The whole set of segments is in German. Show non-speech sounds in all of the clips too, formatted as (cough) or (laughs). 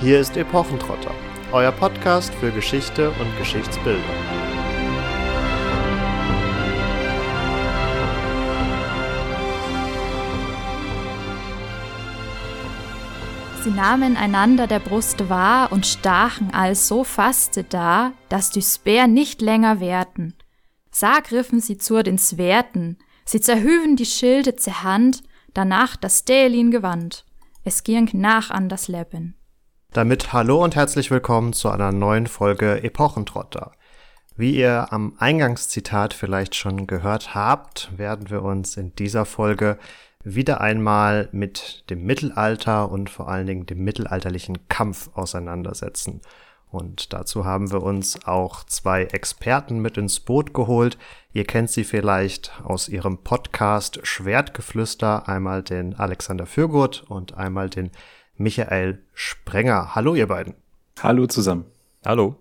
Hier ist Epochentrotter, euer Podcast für Geschichte und Geschichtsbildung. Sie nahmen einander der Brust wahr und stachen als so faste da, dass die Speer nicht länger wehrten. Sah griffen sie zur den Swerten, sie zerhüven die Schilde zerhand, danach das Dälin gewandt. Es ging nach an das Leben. Damit hallo und herzlich willkommen zu einer neuen Folge Epochentrotter. Wie ihr am Eingangszitat vielleicht schon gehört habt, werden wir uns in dieser Folge wieder einmal mit dem Mittelalter und vor allen Dingen dem mittelalterlichen Kampf auseinandersetzen. Und dazu haben wir uns auch zwei Experten mit ins Boot geholt. Ihr kennt sie vielleicht aus ihrem Podcast Schwertgeflüster, einmal den Alexander Fürgut und einmal den Michael Sprenger. Hallo ihr beiden. Hallo zusammen. Hallo.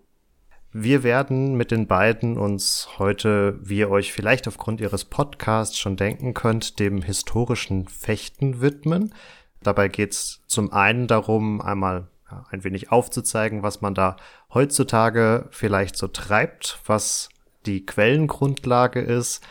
Wir werden mit den beiden uns heute, wie ihr euch vielleicht aufgrund ihres Podcasts schon denken könnt, dem historischen Fechten widmen. Dabei geht es zum einen darum, einmal ein wenig aufzuzeigen, was man da heutzutage vielleicht so treibt, was die Quellengrundlage ist.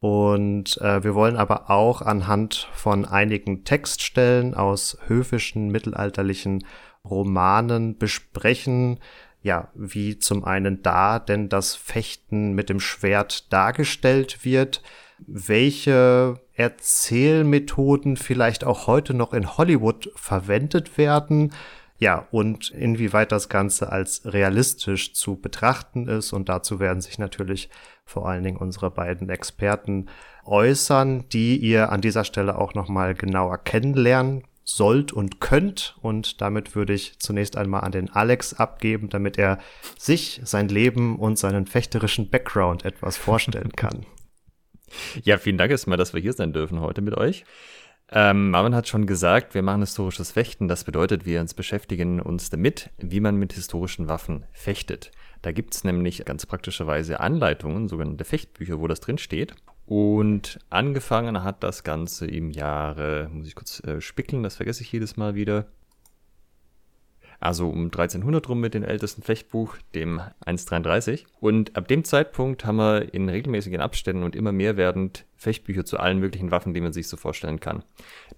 Und äh, wir wollen aber auch anhand von einigen Textstellen aus höfischen mittelalterlichen Romanen besprechen, ja, wie zum einen da denn das Fechten mit dem Schwert dargestellt wird, welche Erzählmethoden vielleicht auch heute noch in Hollywood verwendet werden, ja, und inwieweit das Ganze als realistisch zu betrachten ist. Und dazu werden sich natürlich vor allen Dingen unsere beiden Experten äußern, die ihr an dieser Stelle auch nochmal genauer kennenlernen sollt und könnt. Und damit würde ich zunächst einmal an den Alex abgeben, damit er sich, sein Leben und seinen fechterischen Background etwas vorstellen kann. (laughs) Ja, vielen Dank erstmal, dass wir hier sein dürfen heute mit euch. Ähm, Marvin hat schon gesagt, wir machen historisches Fechten. Das bedeutet, wir uns beschäftigen uns damit, wie man mit historischen Waffen fechtet. Da gibt es nämlich ganz praktischerweise Anleitungen, sogenannte Fechtbücher, wo das drin steht. Und angefangen hat das Ganze im Jahre, muss ich kurz äh, spickeln, das vergesse ich jedes Mal wieder. Also um 1300 rum mit dem ältesten Fechtbuch, dem 133. Und ab dem Zeitpunkt haben wir in regelmäßigen Abständen und immer mehr werdend Fechtbücher zu allen möglichen Waffen, die man sich so vorstellen kann.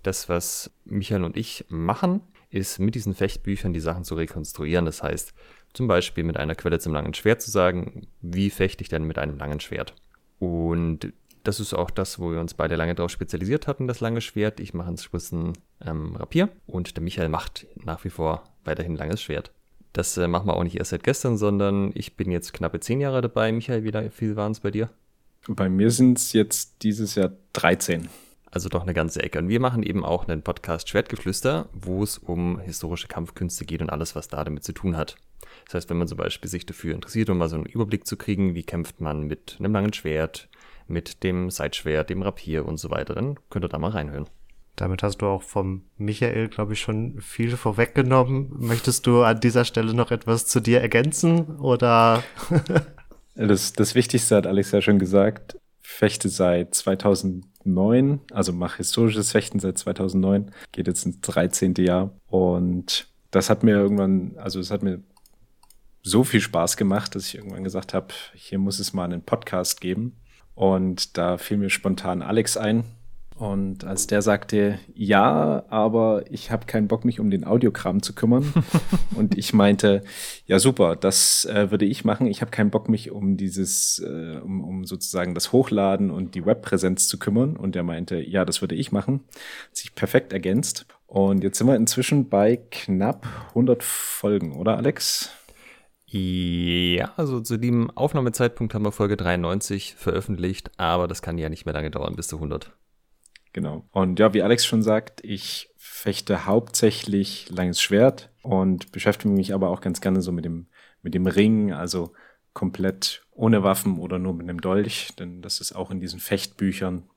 Das, was Michael und ich machen, ist mit diesen Fechtbüchern die Sachen zu rekonstruieren. Das heißt, zum Beispiel mit einer Quelle zum langen Schwert zu sagen, wie fechte ich denn mit einem langen Schwert? Und das ist auch das, wo wir uns beide lange darauf spezialisiert hatten, das lange Schwert. Ich mache inzwischen ähm, Rapier und der Michael macht nach wie vor weiterhin langes Schwert. Das äh, machen wir auch nicht erst seit gestern, sondern ich bin jetzt knappe zehn Jahre dabei. Michael, wie viel waren es bei dir? Bei mir sind es jetzt dieses Jahr 13. Also doch eine ganze Ecke. Und wir machen eben auch einen Podcast Schwertgeflüster, wo es um historische Kampfkünste geht und alles, was da damit zu tun hat. Das heißt, wenn man zum Beispiel sich dafür interessiert, um mal so einen Überblick zu kriegen, wie kämpft man mit einem langen Schwert, mit dem Seitschwert, dem Rapier und so weiter, dann könnt ihr da mal reinhören. Damit hast du auch vom Michael, glaube ich, schon viel vorweggenommen. Möchtest du an dieser Stelle noch etwas zu dir ergänzen oder? (laughs) das, das Wichtigste hat Alex ja schon gesagt. Fechte seit 2009, also mache historisches Fechten seit 2009, geht jetzt ins 13. Jahr. Und das hat mir irgendwann, also es hat mir so viel Spaß gemacht, dass ich irgendwann gesagt habe, hier muss es mal einen Podcast geben. Und da fiel mir spontan Alex ein. Und als der sagte, ja, aber ich habe keinen Bock, mich um den Audiokram zu kümmern. (laughs) und ich meinte, ja super, das äh, würde ich machen. Ich habe keinen Bock, mich um dieses, äh, um, um sozusagen das Hochladen und die Webpräsenz zu kümmern. Und er meinte, ja, das würde ich machen. Hat sich perfekt ergänzt. Und jetzt sind wir inzwischen bei knapp 100 Folgen, oder Alex? Ja, also zu dem Aufnahmezeitpunkt haben wir Folge 93 veröffentlicht, aber das kann ja nicht mehr lange dauern bis zu 100. Genau. Und ja, wie Alex schon sagt, ich fechte hauptsächlich langes Schwert und beschäftige mich aber auch ganz gerne so mit dem, mit dem Ring, also komplett ohne Waffen oder nur mit einem Dolch, denn das ist auch in diesen Fechtbüchern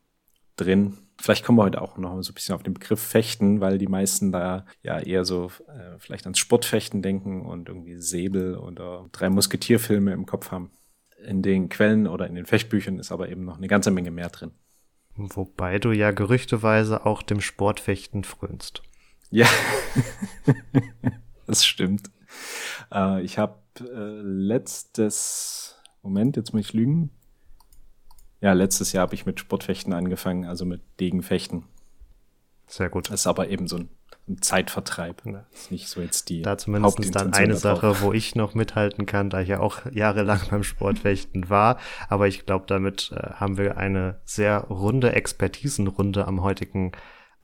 drin. Vielleicht kommen wir heute auch noch so ein bisschen auf den Begriff Fechten, weil die meisten da ja eher so äh, vielleicht ans Sportfechten denken und irgendwie Säbel oder drei Musketierfilme im Kopf haben. In den Quellen oder in den Fechtbüchern ist aber eben noch eine ganze Menge mehr drin. Wobei du ja gerüchteweise auch dem Sportfechten frönst. Ja. (laughs) das stimmt. Äh, ich habe äh, letztes, Moment, jetzt muss ich lügen. Ja, letztes Jahr habe ich mit Sportfechten angefangen, also mit Degenfechten. Sehr gut. Das ist aber eben so ein, ein Zeitvertreib. Ja. Das ist nicht so jetzt die. Da zumindest dann eine Sache, wo ich noch mithalten kann, da ich ja auch jahrelang beim Sportfechten war. Aber ich glaube, damit äh, haben wir eine sehr runde Expertisenrunde am heutigen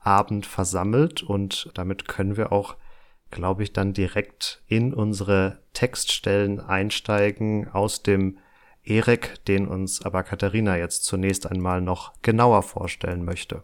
Abend versammelt und damit können wir auch, glaube ich, dann direkt in unsere Textstellen einsteigen aus dem Erik, den uns aber Katharina jetzt zunächst einmal noch genauer vorstellen möchte.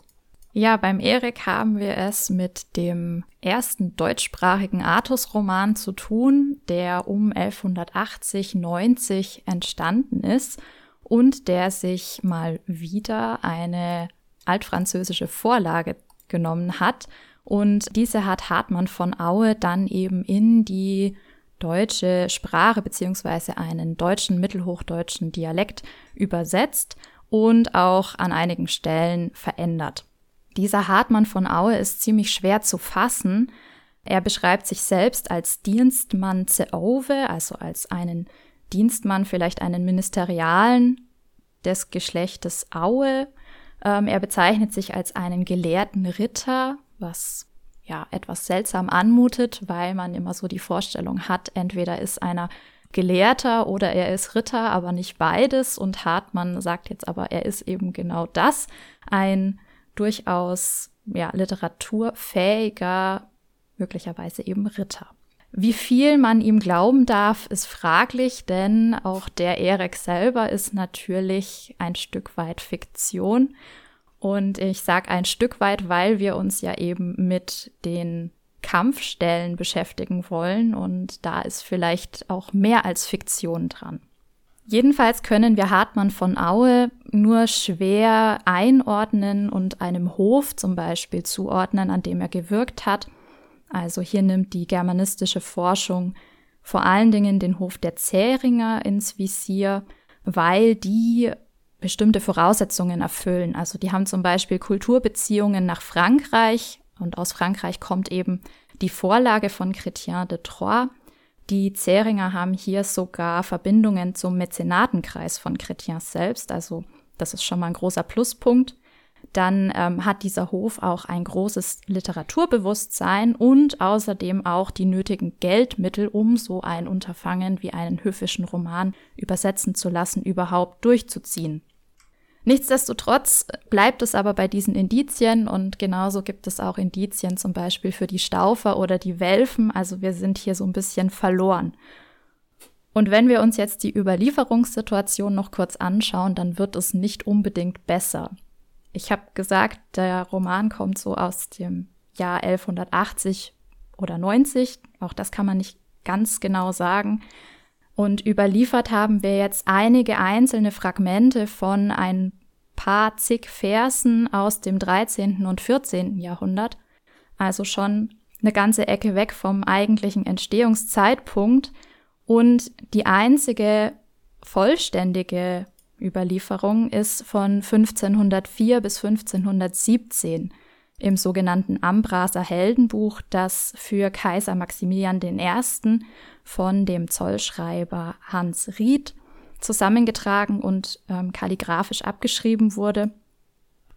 Ja, beim Erik haben wir es mit dem ersten deutschsprachigen Artus-Roman zu tun, der um 1180-90 entstanden ist und der sich mal wieder eine altfranzösische Vorlage genommen hat. Und diese hat Hartmann von Aue dann eben in die deutsche Sprache beziehungsweise einen deutschen mittelhochdeutschen Dialekt übersetzt und auch an einigen Stellen verändert. Dieser Hartmann von Aue ist ziemlich schwer zu fassen. Er beschreibt sich selbst als Dienstmann Zeove, also als einen Dienstmann, vielleicht einen Ministerialen des Geschlechtes Aue. Ähm, er bezeichnet sich als einen gelehrten Ritter, was ja etwas seltsam anmutet, weil man immer so die Vorstellung hat, entweder ist einer Gelehrter oder er ist Ritter, aber nicht beides. Und Hartmann sagt jetzt aber, er ist eben genau das, ein durchaus ja, literaturfähiger, möglicherweise eben Ritter. Wie viel man ihm glauben darf, ist fraglich, denn auch der Erik selber ist natürlich ein Stück weit Fiktion. Und ich sage ein Stück weit, weil wir uns ja eben mit den Kampfstellen beschäftigen wollen und da ist vielleicht auch mehr als Fiktion dran. Jedenfalls können wir Hartmann von Aue nur schwer einordnen und einem Hof zum Beispiel zuordnen, an dem er gewirkt hat. Also hier nimmt die germanistische Forschung vor allen Dingen den Hof der Zähringer ins Visier, weil die bestimmte Voraussetzungen erfüllen. Also die haben zum Beispiel Kulturbeziehungen nach Frankreich und aus Frankreich kommt eben die Vorlage von Chrétien de Troyes. Die Zähringer haben hier sogar Verbindungen zum Mäzenatenkreis von Chrétien selbst, also das ist schon mal ein großer Pluspunkt. Dann ähm, hat dieser Hof auch ein großes Literaturbewusstsein und außerdem auch die nötigen Geldmittel, um so ein Unterfangen wie einen höfischen Roman übersetzen zu lassen, überhaupt durchzuziehen. Nichtsdestotrotz bleibt es aber bei diesen Indizien und genauso gibt es auch Indizien zum Beispiel für die Staufer oder die Welfen. Also wir sind hier so ein bisschen verloren. Und wenn wir uns jetzt die Überlieferungssituation noch kurz anschauen, dann wird es nicht unbedingt besser. Ich habe gesagt, der Roman kommt so aus dem Jahr 1180 oder 90. Auch das kann man nicht ganz genau sagen. Und überliefert haben wir jetzt einige einzelne Fragmente von ein paar zig Versen aus dem 13. und 14. Jahrhundert. Also schon eine ganze Ecke weg vom eigentlichen Entstehungszeitpunkt. Und die einzige vollständige Überlieferung ist von 1504 bis 1517 im sogenannten Ambraser Heldenbuch, das für Kaiser Maximilian I. von dem Zollschreiber Hans Ried zusammengetragen und ähm, kalligraphisch abgeschrieben wurde.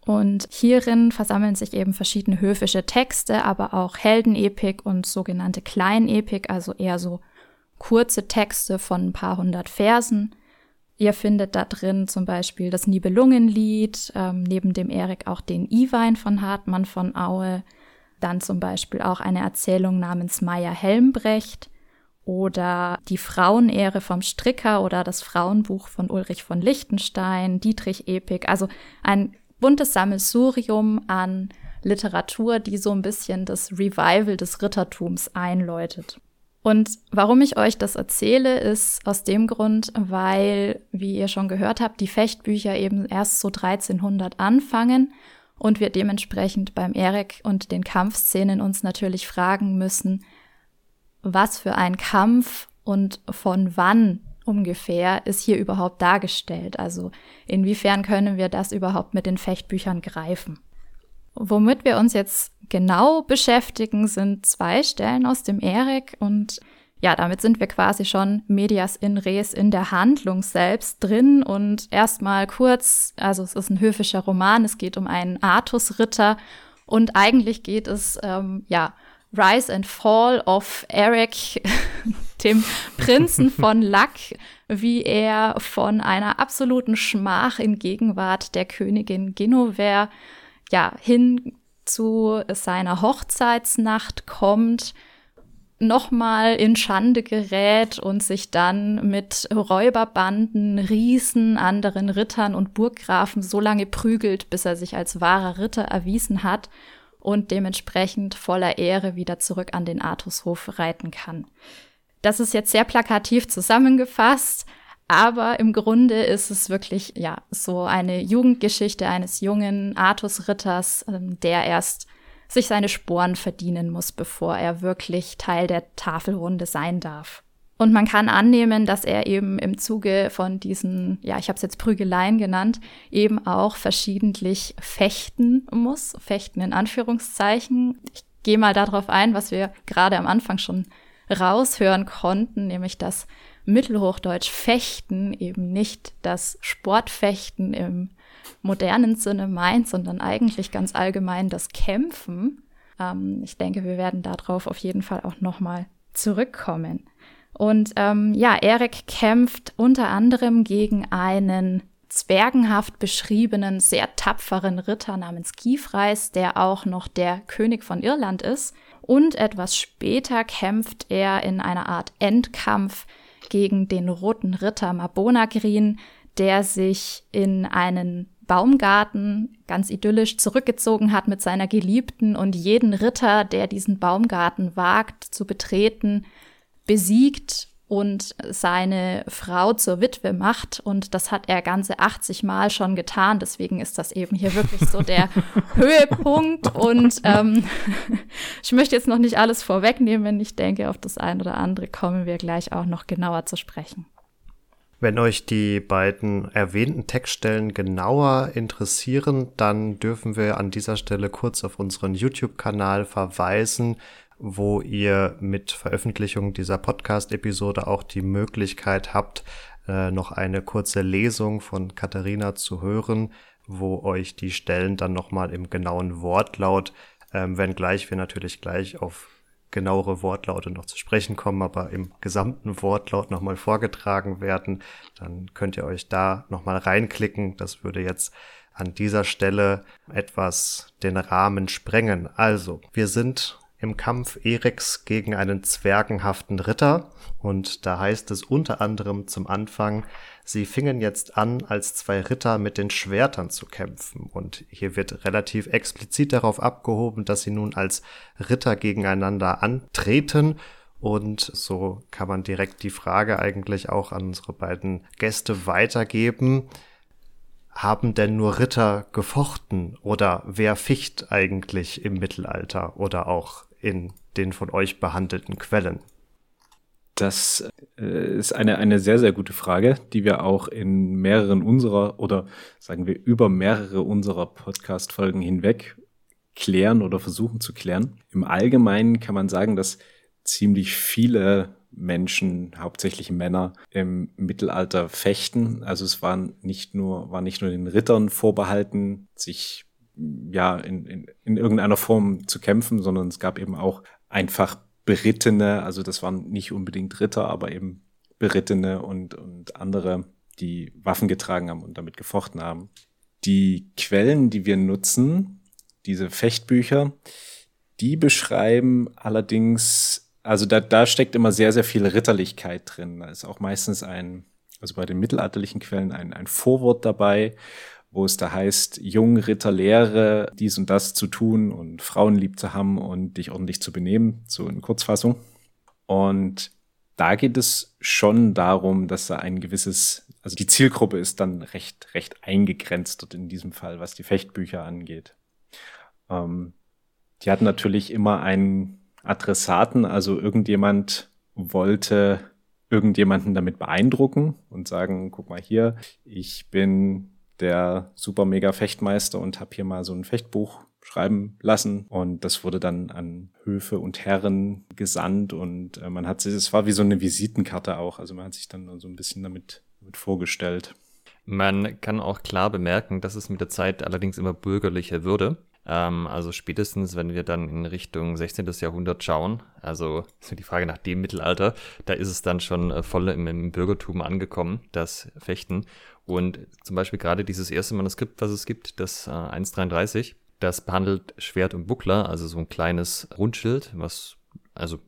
Und hierin versammeln sich eben verschiedene höfische Texte, aber auch Heldenepik und sogenannte Kleinepik, also eher so kurze Texte von ein paar hundert Versen. Ihr findet da drin zum Beispiel das Nibelungenlied, ähm, neben dem Erik auch den Iwein von Hartmann von Aue, dann zum Beispiel auch eine Erzählung namens Meier Helmbrecht oder die Frauenehre vom Stricker oder das Frauenbuch von Ulrich von Lichtenstein, Dietrich Epik, also ein buntes Sammelsurium an Literatur, die so ein bisschen das Revival des Rittertums einläutet. Und warum ich euch das erzähle, ist aus dem Grund, weil, wie ihr schon gehört habt, die Fechtbücher eben erst so 1300 anfangen und wir dementsprechend beim Erik und den Kampfszenen uns natürlich fragen müssen, was für ein Kampf und von wann ungefähr ist hier überhaupt dargestellt. Also inwiefern können wir das überhaupt mit den Fechtbüchern greifen. Womit wir uns jetzt genau beschäftigen, sind zwei Stellen aus dem Erik und ja, damit sind wir quasi schon medias in res in der Handlung selbst drin und erstmal kurz, also es ist ein höfischer Roman, es geht um einen Artusritter und eigentlich geht es ähm, ja Rise and Fall of Eric, (laughs) dem Prinzen von Luck, wie er von einer absoluten Schmach in Gegenwart der Königin Genovere ja hin zu seiner Hochzeitsnacht kommt, nochmal in Schande gerät und sich dann mit Räuberbanden, Riesen, anderen Rittern und Burggrafen so lange prügelt, bis er sich als wahrer Ritter erwiesen hat und dementsprechend voller Ehre wieder zurück an den Artushof reiten kann. Das ist jetzt sehr plakativ zusammengefasst, aber im Grunde ist es wirklich, ja, so eine Jugendgeschichte eines jungen Artusritters, ähm, der erst sich seine Sporen verdienen muss, bevor er wirklich Teil der Tafelrunde sein darf. Und man kann annehmen, dass er eben im Zuge von diesen, ja, ich habe es jetzt Prügeleien genannt, eben auch verschiedentlich fechten muss, fechten in Anführungszeichen. Ich gehe mal darauf ein, was wir gerade am Anfang schon raushören konnten, nämlich dass Mittelhochdeutsch fechten eben nicht das Sportfechten im modernen Sinne meint, sondern eigentlich ganz allgemein das Kämpfen. Ähm, ich denke, wir werden darauf auf jeden Fall auch nochmal zurückkommen. Und ähm, ja, Erik kämpft unter anderem gegen einen zwergenhaft beschriebenen, sehr tapferen Ritter namens Giefreis, der auch noch der König von Irland ist. Und etwas später kämpft er in einer Art Endkampf gegen den roten Ritter Mabonagrin, der sich in einen Baumgarten ganz idyllisch zurückgezogen hat mit seiner Geliebten und jeden Ritter, der diesen Baumgarten wagt zu betreten, besiegt und seine Frau zur Witwe macht. Und das hat er ganze 80 Mal schon getan. Deswegen ist das eben hier wirklich so der (laughs) Höhepunkt. Und ähm, (laughs) ich möchte jetzt noch nicht alles vorwegnehmen. Ich denke, auf das ein oder andere kommen wir gleich auch noch genauer zu sprechen. Wenn euch die beiden erwähnten Textstellen genauer interessieren, dann dürfen wir an dieser Stelle kurz auf unseren YouTube-Kanal verweisen, wo ihr mit Veröffentlichung dieser Podcast-Episode auch die Möglichkeit habt, äh, noch eine kurze Lesung von Katharina zu hören, wo euch die Stellen dann nochmal im genauen Wortlaut, ähm, wenngleich wir natürlich gleich auf genauere Wortlaute noch zu sprechen kommen, aber im gesamten Wortlaut nochmal vorgetragen werden, dann könnt ihr euch da nochmal reinklicken. Das würde jetzt an dieser Stelle etwas den Rahmen sprengen. Also, wir sind im Kampf Eriks gegen einen zwergenhaften Ritter. Und da heißt es unter anderem zum Anfang, sie fingen jetzt an, als zwei Ritter mit den Schwertern zu kämpfen. Und hier wird relativ explizit darauf abgehoben, dass sie nun als Ritter gegeneinander antreten. Und so kann man direkt die Frage eigentlich auch an unsere beiden Gäste weitergeben. Haben denn nur Ritter gefochten oder wer ficht eigentlich im Mittelalter oder auch in den von euch behandelten Quellen? Das äh, ist eine, eine sehr, sehr gute Frage, die wir auch in mehreren unserer oder sagen wir über mehrere unserer Podcast-Folgen hinweg klären oder versuchen zu klären. Im Allgemeinen kann man sagen, dass ziemlich viele Menschen, hauptsächlich Männer, im Mittelalter fechten. Also es waren nicht nur, war nicht nur den Rittern vorbehalten, sich ja, in, in, in irgendeiner Form zu kämpfen, sondern es gab eben auch einfach Berittene, also das waren nicht unbedingt Ritter, aber eben Berittene und, und andere, die Waffen getragen haben und damit gefochten haben. Die Quellen, die wir nutzen, diese Fechtbücher, die beschreiben allerdings, also da, da steckt immer sehr, sehr viel Ritterlichkeit drin. Da ist auch meistens ein, also bei den mittelalterlichen Quellen ein, ein Vorwort dabei wo es da heißt, jung Ritter lehre, dies und das zu tun und Frauen lieb zu haben und dich ordentlich zu benehmen, so in Kurzfassung. Und da geht es schon darum, dass da ein gewisses, also die Zielgruppe ist dann recht, recht eingegrenzt dort in diesem Fall, was die Fechtbücher angeht. Ähm, die hatten natürlich immer einen Adressaten, also irgendjemand wollte irgendjemanden damit beeindrucken und sagen, guck mal hier, ich bin der super mega Fechtmeister und habe hier mal so ein Fechtbuch schreiben lassen und das wurde dann an Höfe und Herren gesandt und äh, man hat sich, es war wie so eine Visitenkarte auch, also man hat sich dann so ein bisschen damit, damit vorgestellt. Man kann auch klar bemerken, dass es mit der Zeit allerdings immer bürgerlicher würde. Ähm, also spätestens, wenn wir dann in Richtung 16. Jahrhundert schauen, also die Frage nach dem Mittelalter, da ist es dann schon äh, voll im, im Bürgertum angekommen, das Fechten. Und zum Beispiel gerade dieses erste Manuskript, was es gibt, das äh, 133, das behandelt Schwert und Buckler, also so ein kleines Rundschild, was also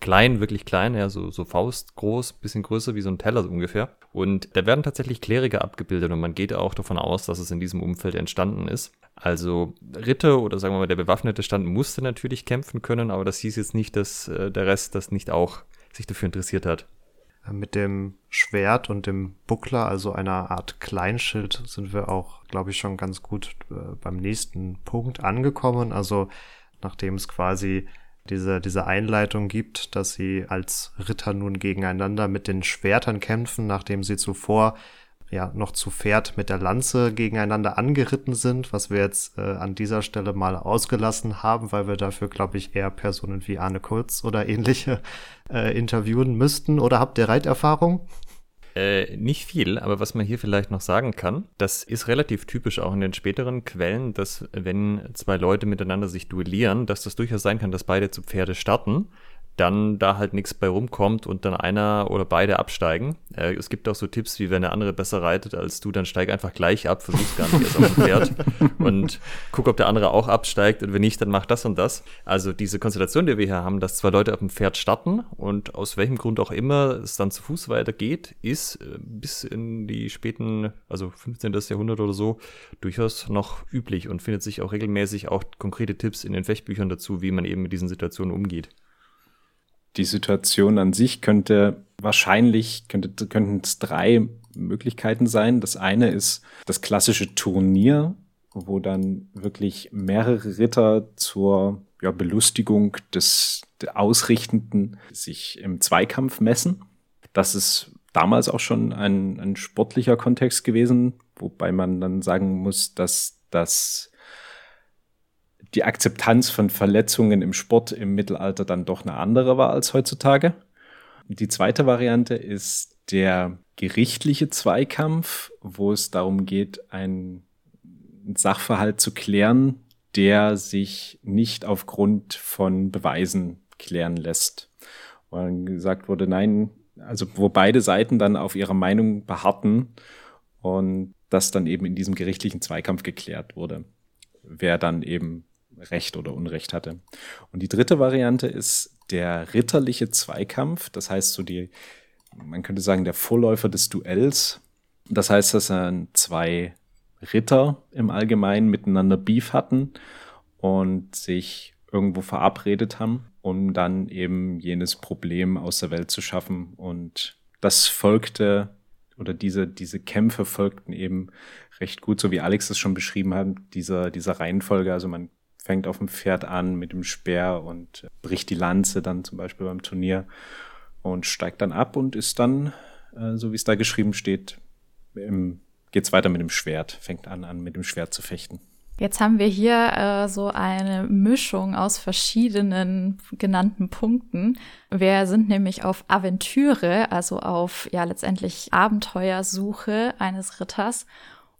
klein, wirklich klein, ja, so, so faustgroß, bisschen größer wie so ein Teller ungefähr. Und da werden tatsächlich Kleriker abgebildet und man geht auch davon aus, dass es in diesem Umfeld entstanden ist. Also Ritter oder sagen wir mal der bewaffnete Stand musste natürlich kämpfen können, aber das hieß jetzt nicht, dass äh, der Rest das nicht auch sich dafür interessiert hat. Mit dem Schwert und dem Buckler, also einer Art Kleinschild, sind wir auch, glaube ich, schon ganz gut äh, beim nächsten Punkt angekommen. Also nachdem es quasi diese, diese Einleitung gibt, dass sie als Ritter nun gegeneinander mit den Schwertern kämpfen, nachdem sie zuvor ja noch zu Pferd mit der Lanze gegeneinander angeritten sind, was wir jetzt äh, an dieser Stelle mal ausgelassen haben, weil wir dafür, glaube ich, eher Personen wie Arne Kurz oder ähnliche äh, interviewen müssten. Oder habt ihr Reiterfahrung? Äh, nicht viel, aber was man hier vielleicht noch sagen kann, das ist relativ typisch auch in den späteren Quellen, dass wenn zwei Leute miteinander sich duellieren, dass das durchaus sein kann, dass beide zu Pferde starten dann da halt nichts bei rumkommt und dann einer oder beide absteigen. Äh, es gibt auch so Tipps, wie wenn der andere besser reitet als du, dann steig einfach gleich ab, versuch's gar nicht erst auf dem Pferd und guck, ob der andere auch absteigt und wenn nicht, dann mach das und das. Also diese Konstellation, die wir hier haben, dass zwei Leute auf dem Pferd starten und aus welchem Grund auch immer es dann zu Fuß weitergeht, ist äh, bis in die späten, also 15. Jahrhundert oder so, durchaus noch üblich und findet sich auch regelmäßig auch konkrete Tipps in den Fechtbüchern dazu, wie man eben mit diesen Situationen umgeht die Situation an sich könnte wahrscheinlich, könnte, könnten es drei Möglichkeiten sein. Das eine ist das klassische Turnier, wo dann wirklich mehrere Ritter zur ja, Belustigung des, des Ausrichtenden sich im Zweikampf messen. Das ist damals auch schon ein, ein sportlicher Kontext gewesen, wobei man dann sagen muss, dass das die Akzeptanz von Verletzungen im Sport im Mittelalter dann doch eine andere war als heutzutage. Die zweite Variante ist der gerichtliche Zweikampf, wo es darum geht, einen Sachverhalt zu klären, der sich nicht aufgrund von Beweisen klären lässt. Und gesagt wurde, nein, also wo beide Seiten dann auf ihrer Meinung beharrten und das dann eben in diesem gerichtlichen Zweikampf geklärt wurde, wer dann eben Recht oder Unrecht hatte. Und die dritte Variante ist der ritterliche Zweikampf. Das heißt, so die, man könnte sagen, der Vorläufer des Duells. Das heißt, dass dann zwei Ritter im Allgemeinen miteinander Beef hatten und sich irgendwo verabredet haben, um dann eben jenes Problem aus der Welt zu schaffen. Und das folgte oder diese, diese Kämpfe folgten eben recht gut, so wie Alex es schon beschrieben hat, dieser, dieser Reihenfolge. Also man fängt auf dem Pferd an mit dem Speer und bricht die Lanze dann zum Beispiel beim Turnier und steigt dann ab und ist dann, äh, so wie es da geschrieben steht, geht es weiter mit dem Schwert, fängt an, an mit dem Schwert zu fechten. Jetzt haben wir hier äh, so eine Mischung aus verschiedenen genannten Punkten. Wir sind nämlich auf Aventüre, also auf ja letztendlich Abenteuersuche eines Ritters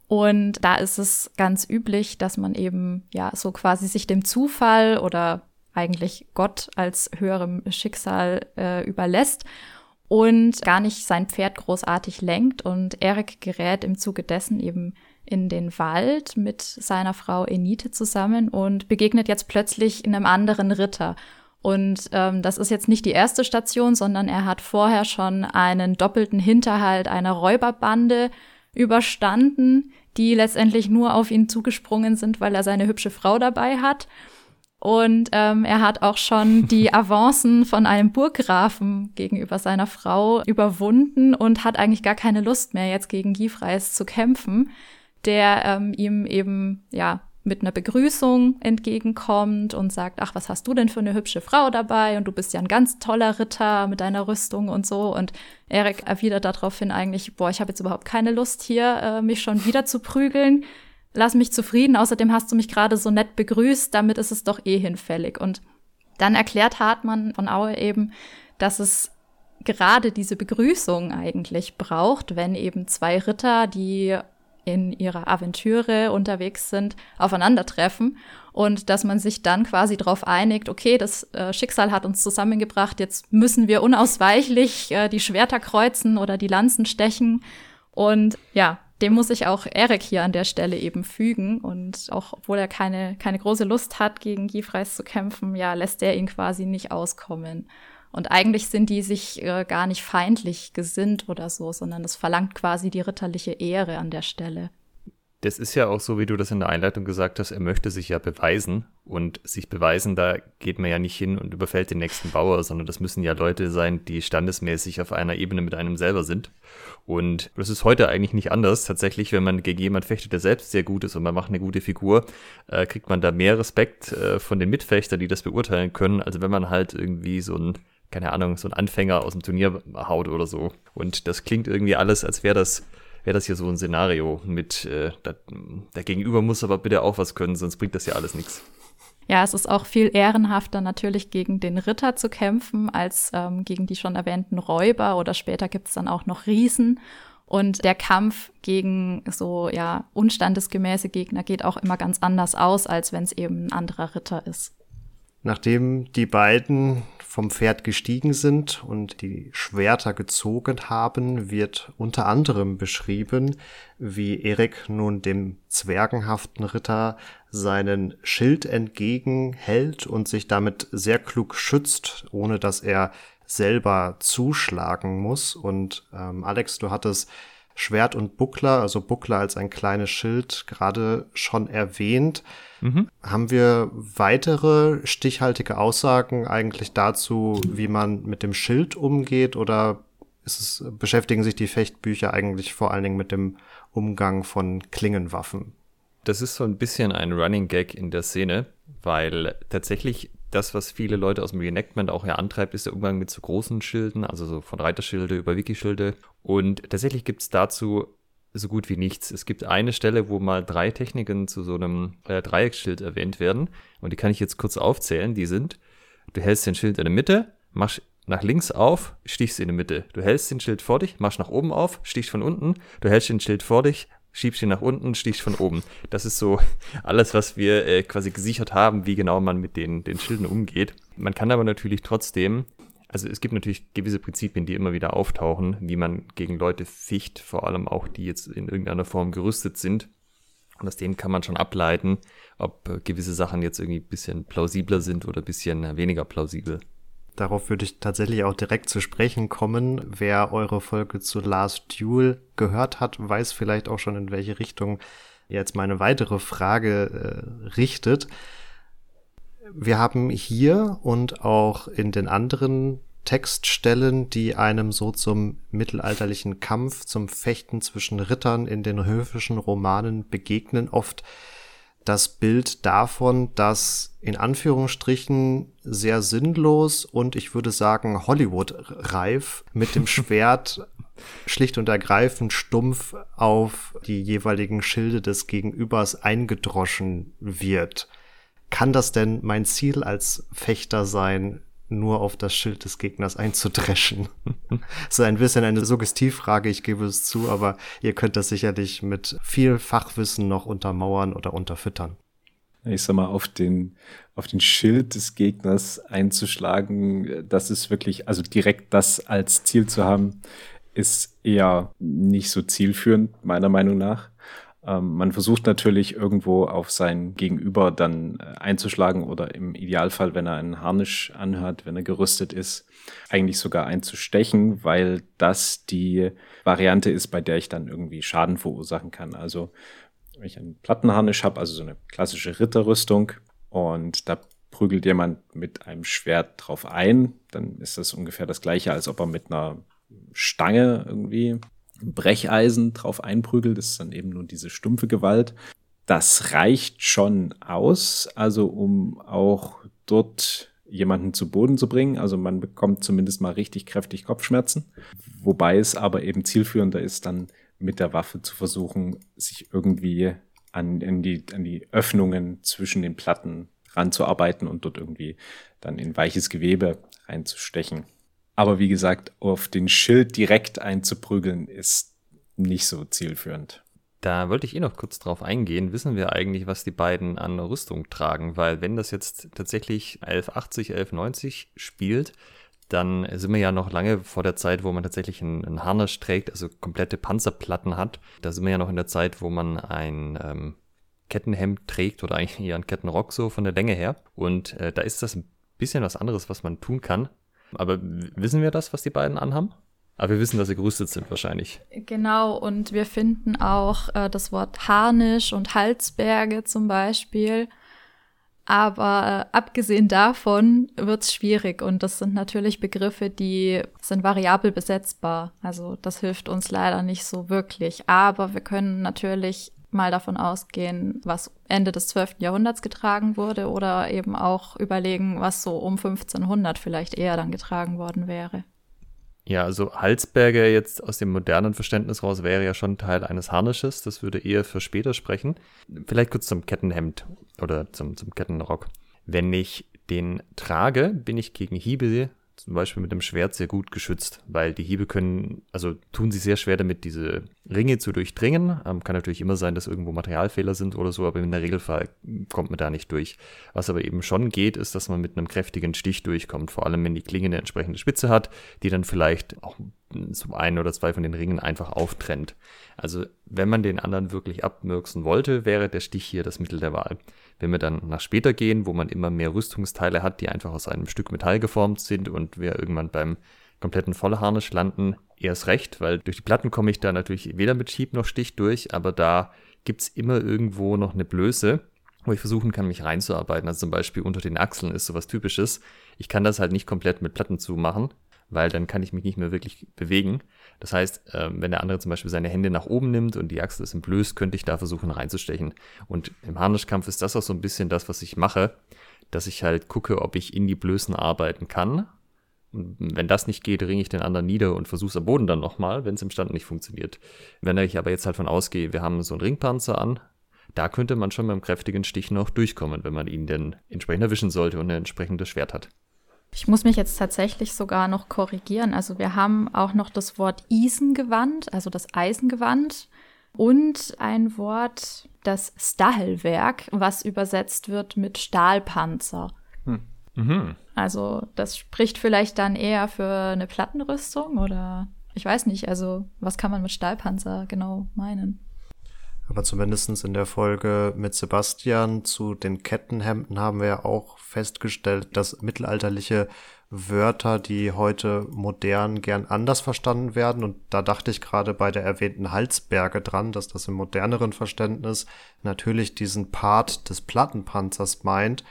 und da ist es ganz üblich, dass man eben ja so quasi sich dem Zufall oder eigentlich Gott als höherem Schicksal äh, überlässt und gar nicht sein Pferd großartig lenkt. Und Erik gerät im Zuge dessen eben in den Wald mit seiner Frau Enite zusammen und begegnet jetzt plötzlich in einem anderen Ritter. Und ähm, das ist jetzt nicht die erste Station, sondern er hat vorher schon einen doppelten Hinterhalt einer Räuberbande überstanden, die letztendlich nur auf ihn zugesprungen sind, weil er seine hübsche Frau dabei hat. Und ähm, er hat auch schon (laughs) die Avancen von einem Burggrafen gegenüber seiner Frau überwunden und hat eigentlich gar keine Lust mehr, jetzt gegen Gifreis zu kämpfen, der ähm, ihm eben ja mit einer Begrüßung entgegenkommt und sagt, ach, was hast du denn für eine hübsche Frau dabei? Und du bist ja ein ganz toller Ritter mit deiner Rüstung und so. Und Erik erwidert daraufhin eigentlich, boah, ich habe jetzt überhaupt keine Lust hier, äh, mich schon wieder zu prügeln. lass mich zufrieden, außerdem hast du mich gerade so nett begrüßt, damit ist es doch eh hinfällig. Und dann erklärt Hartmann von Aue eben, dass es gerade diese Begrüßung eigentlich braucht, wenn eben zwei Ritter, die in ihrer Aventüre unterwegs sind, aufeinandertreffen und dass man sich dann quasi darauf einigt, okay, das äh, Schicksal hat uns zusammengebracht, jetzt müssen wir unausweichlich äh, die Schwerter kreuzen oder die Lanzen stechen und ja, dem muss sich auch Erik hier an der Stelle eben fügen. Und auch obwohl er keine, keine große Lust hat, gegen Gifreis zu kämpfen, ja, lässt er ihn quasi nicht auskommen. Und eigentlich sind die sich äh, gar nicht feindlich gesinnt oder so, sondern es verlangt quasi die ritterliche Ehre an der Stelle. Das ist ja auch so, wie du das in der Einleitung gesagt hast, er möchte sich ja beweisen. Und sich beweisen, da geht man ja nicht hin und überfällt den nächsten Bauer, sondern das müssen ja Leute sein, die standesmäßig auf einer Ebene mit einem selber sind. Und das ist heute eigentlich nicht anders. Tatsächlich, wenn man gegen jemand fechtet, der selbst sehr gut ist und man macht eine gute Figur, äh, kriegt man da mehr Respekt äh, von den Mitfechtern, die das beurteilen können, als wenn man halt irgendwie so ein keine Ahnung, so ein Anfänger aus dem Turnier haut oder so. Und das klingt irgendwie alles, als wäre das wäre das hier so ein Szenario mit, äh, der Gegenüber muss aber bitte auch was können, sonst bringt das ja alles nichts. Ja, es ist auch viel ehrenhafter natürlich gegen den Ritter zu kämpfen, als ähm, gegen die schon erwähnten Räuber oder später gibt es dann auch noch Riesen. Und der Kampf gegen so ja unstandesgemäße Gegner geht auch immer ganz anders aus, als wenn es eben ein anderer Ritter ist. Nachdem die beiden vom Pferd gestiegen sind und die Schwerter gezogen haben, wird unter anderem beschrieben, wie Erik nun dem zwergenhaften Ritter seinen Schild entgegenhält und sich damit sehr klug schützt, ohne dass er selber zuschlagen muss. Und ähm, Alex, du hattest Schwert und Buckler, also Buckler als ein kleines Schild, gerade schon erwähnt. Mhm. Haben wir weitere stichhaltige Aussagen eigentlich dazu, wie man mit dem Schild umgeht oder es, beschäftigen sich die Fechtbücher eigentlich vor allen Dingen mit dem Umgang von Klingenwaffen? Das ist so ein bisschen ein Running Gag in der Szene, weil tatsächlich das, was viele Leute aus dem Reenactment auch ja antreibt, ist der Umgang mit so großen Schilden, also so von Reiterschilde über Wikischilde. Und tatsächlich gibt es dazu so gut wie nichts. Es gibt eine Stelle, wo mal drei Techniken zu so einem äh, Dreiecksschild erwähnt werden. Und die kann ich jetzt kurz aufzählen. Die sind, du hältst den Schild in der Mitte, machst nach links auf, stichst in die Mitte. Du hältst den Schild vor dich, machst nach oben auf, stichst von unten. Du hältst den Schild vor dich, schiebst ihn nach unten, stichst von oben. Das ist so (laughs) alles, was wir äh, quasi gesichert haben, wie genau man mit den, den Schilden umgeht. Man kann aber natürlich trotzdem, also es gibt natürlich gewisse Prinzipien, die immer wieder auftauchen, wie man gegen Leute ficht, vor allem auch die jetzt in irgendeiner Form gerüstet sind. Und aus denen kann man schon ableiten, ob äh, gewisse Sachen jetzt irgendwie ein bisschen plausibler sind oder ein bisschen weniger plausibel. Darauf würde ich tatsächlich auch direkt zu sprechen kommen. Wer eure Folge zu Last Duel gehört hat, weiß vielleicht auch schon, in welche Richtung jetzt meine weitere Frage äh, richtet. Wir haben hier und auch in den anderen Textstellen, die einem so zum mittelalterlichen Kampf, zum Fechten zwischen Rittern in den höfischen Romanen begegnen, oft das Bild davon, dass in Anführungsstrichen sehr sinnlos und ich würde sagen Hollywood-reif mit dem (laughs) Schwert schlicht und ergreifend stumpf auf die jeweiligen Schilde des Gegenübers eingedroschen wird. Kann das denn mein Ziel als Fechter sein, nur auf das Schild des Gegners einzudreschen. (laughs) ist ein bisschen eine Suggestivfrage, ich gebe es zu, aber ihr könnt das sicherlich mit viel Fachwissen noch untermauern oder unterfüttern. Ich sag mal, auf den, auf den Schild des Gegners einzuschlagen, das ist wirklich, also direkt das als Ziel zu haben, ist eher nicht so zielführend, meiner Meinung nach. Ähm, man versucht natürlich irgendwo auf sein Gegenüber dann äh, einzuschlagen oder im Idealfall, wenn er einen Harnisch anhört, wenn er gerüstet ist, eigentlich sogar einzustechen, weil das die Variante ist, bei der ich dann irgendwie Schaden verursachen kann. Also wenn ich einen Plattenharnisch habe, also so eine klassische Ritterrüstung und da prügelt jemand mit einem Schwert drauf ein, dann ist das ungefähr das gleiche, als ob er mit einer Stange irgendwie Brecheisen drauf einprügelt. Das ist dann eben nur diese stumpfe Gewalt. Das reicht schon aus, also um auch dort jemanden zu Boden zu bringen. Also man bekommt zumindest mal richtig kräftig Kopfschmerzen. Wobei es aber eben zielführender ist, dann mit der Waffe zu versuchen, sich irgendwie an, an, die, an die Öffnungen zwischen den Platten ranzuarbeiten und dort irgendwie dann in weiches Gewebe reinzustechen. Aber wie gesagt, auf den Schild direkt einzuprügeln ist nicht so zielführend. Da wollte ich eh noch kurz drauf eingehen. Wissen wir eigentlich, was die beiden an Rüstung tragen? Weil wenn das jetzt tatsächlich 1180, 1190 spielt, dann sind wir ja noch lange vor der Zeit, wo man tatsächlich ein, ein Harnisch trägt, also komplette Panzerplatten hat. Da sind wir ja noch in der Zeit, wo man ein ähm, Kettenhemd trägt oder eigentlich eher ein Kettenrock so von der Länge her. Und äh, da ist das ein bisschen was anderes, was man tun kann. Aber wissen wir das, was die beiden anhaben? Aber wir wissen, dass sie gerüstet sind wahrscheinlich. Genau, und wir finden auch äh, das Wort Harnisch und Halsberge zum Beispiel. Aber äh, abgesehen davon wird's schwierig und das sind natürlich Begriffe, die sind variabel besetzbar. Also das hilft uns leider nicht so wirklich. Aber wir können natürlich mal davon ausgehen, was Ende des 12. Jahrhunderts getragen wurde oder eben auch überlegen, was so um 1500 vielleicht eher dann getragen worden wäre. Ja, also Halsberger jetzt aus dem modernen Verständnis raus wäre ja schon Teil eines Harnisches. Das würde eher für später sprechen. Vielleicht kurz zum Kettenhemd oder zum, zum Kettenrock. Wenn ich den trage, bin ich gegen Hiebe zum Beispiel mit dem Schwert sehr gut geschützt, weil die Hiebe können, also tun sie sehr schwer damit, diese Ringe zu durchdringen. Ähm, kann natürlich immer sein, dass irgendwo Materialfehler sind oder so, aber in der Regelfall kommt man da nicht durch. Was aber eben schon geht, ist, dass man mit einem kräftigen Stich durchkommt, vor allem wenn die Klinge eine entsprechende Spitze hat, die dann vielleicht auch so ein oder zwei von den Ringen einfach auftrennt. Also wenn man den anderen wirklich abmürksen wollte, wäre der Stich hier das Mittel der Wahl. Wenn wir dann nach später gehen, wo man immer mehr Rüstungsteile hat, die einfach aus einem Stück Metall geformt sind und wir irgendwann beim kompletten Vollharnisch landen, erst recht, weil durch die Platten komme ich da natürlich weder mit Schieb noch Stich durch, aber da gibt's immer irgendwo noch eine Blöße, wo ich versuchen kann, mich reinzuarbeiten. Also zum Beispiel unter den Achseln ist sowas typisches. Ich kann das halt nicht komplett mit Platten zumachen, weil dann kann ich mich nicht mehr wirklich bewegen. Das heißt, ähm, wenn der andere zum Beispiel seine Hände nach oben nimmt und die Achsel ist entblößt, könnte ich da versuchen reinzustechen. Und im Harnischkampf ist das auch so ein bisschen das, was ich mache, dass ich halt gucke, ob ich in die Blößen arbeiten kann. Und wenn das nicht geht, ringe ich den anderen nieder und versuche es am Boden dann nochmal, wenn es im Stand nicht funktioniert. Wenn ich aber jetzt halt von ausgehe, wir haben so einen Ringpanzer an, da könnte man schon mit einem kräftigen Stich noch durchkommen, wenn man ihn denn entsprechend erwischen sollte und ein entsprechendes Schwert hat. Ich muss mich jetzt tatsächlich sogar noch korrigieren. Also wir haben auch noch das Wort Isengewand, also das Eisengewand und ein Wort, das Stahelwerk, was übersetzt wird mit Stahlpanzer. Hm. Mhm. Also das spricht vielleicht dann eher für eine Plattenrüstung oder ich weiß nicht, also was kann man mit Stahlpanzer genau meinen? Aber zumindestens in der Folge mit Sebastian zu den Kettenhemden haben wir ja auch festgestellt, dass mittelalterliche Wörter, die heute modern gern anders verstanden werden. Und da dachte ich gerade bei der erwähnten Halsberge dran, dass das im moderneren Verständnis natürlich diesen Part des Plattenpanzers meint,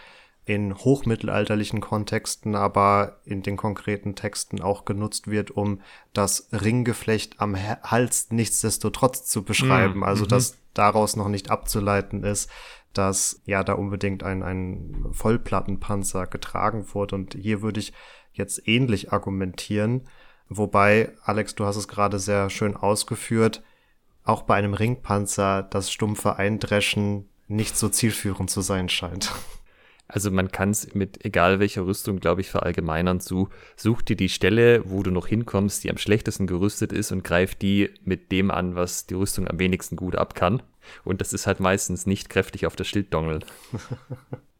in hochmittelalterlichen Kontexten, aber in den konkreten Texten auch genutzt wird, um das Ringgeflecht am Hals nichtsdestotrotz zu beschreiben. Mm, also, dass daraus noch nicht abzuleiten ist, dass ja da unbedingt ein, ein Vollplattenpanzer getragen wurde. Und hier würde ich jetzt ähnlich argumentieren. Wobei, Alex, du hast es gerade sehr schön ausgeführt, auch bei einem Ringpanzer das stumpfe Eindreschen nicht so zielführend zu sein scheint. Also man kann es mit egal welcher Rüstung, glaube ich, verallgemeinern zu, such dir die Stelle, wo du noch hinkommst, die am schlechtesten gerüstet ist und greif die mit dem an, was die Rüstung am wenigsten gut ab kann. Und das ist halt meistens nicht kräftig auf das Schild dongeln. (laughs)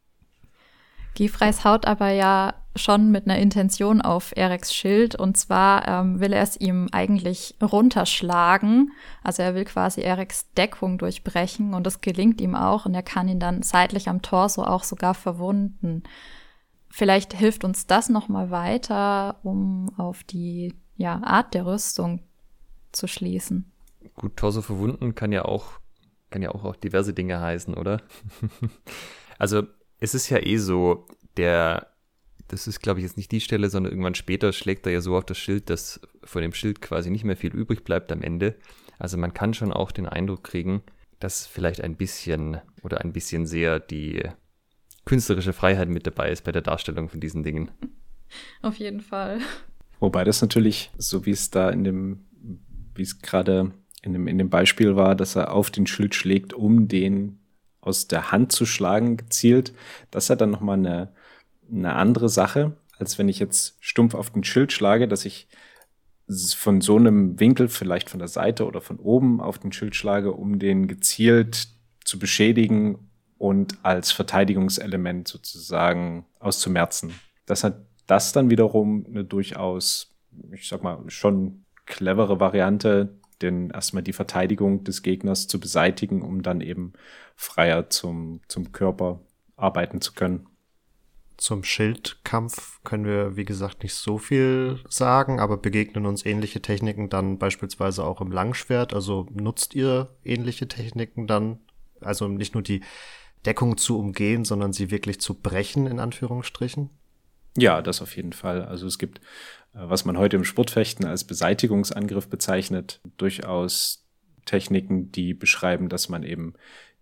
Gifreis haut aber ja schon mit einer Intention auf Eriks Schild und zwar ähm, will er es ihm eigentlich runterschlagen. Also er will quasi Eriks Deckung durchbrechen und das gelingt ihm auch und er kann ihn dann seitlich am Torso auch sogar verwunden. Vielleicht hilft uns das nochmal weiter, um auf die ja, Art der Rüstung zu schließen. Gut, Torso verwunden kann ja auch kann ja auch, auch diverse Dinge heißen, oder? (laughs) also es ist ja eh so, der, das ist, glaube ich, jetzt nicht die Stelle, sondern irgendwann später schlägt er ja so auf das Schild, dass von dem Schild quasi nicht mehr viel übrig bleibt am Ende. Also man kann schon auch den Eindruck kriegen, dass vielleicht ein bisschen oder ein bisschen sehr die künstlerische Freiheit mit dabei ist bei der Darstellung von diesen Dingen. Auf jeden Fall. Wobei das natürlich, so wie es da in dem, wie es gerade in dem, in dem Beispiel war, dass er auf den Schild schlägt, um den aus der Hand zu schlagen, gezielt. Das hat dann nochmal eine, eine andere Sache, als wenn ich jetzt stumpf auf den Schild schlage, dass ich von so einem Winkel, vielleicht von der Seite oder von oben auf den Schild schlage, um den gezielt zu beschädigen und als Verteidigungselement sozusagen auszumerzen. Das hat das dann wiederum eine durchaus, ich sag mal, schon clevere Variante, denn erstmal die Verteidigung des Gegners zu beseitigen, um dann eben freier zum, zum Körper arbeiten zu können. Zum Schildkampf können wir, wie gesagt, nicht so viel sagen, aber begegnen uns ähnliche Techniken dann beispielsweise auch im Langschwert. Also nutzt ihr ähnliche Techniken dann? Also nicht nur die Deckung zu umgehen, sondern sie wirklich zu brechen, in Anführungsstrichen? Ja, das auf jeden Fall. Also es gibt, äh, was man heute im Sportfechten als Beseitigungsangriff bezeichnet, durchaus Techniken, die beschreiben, dass man eben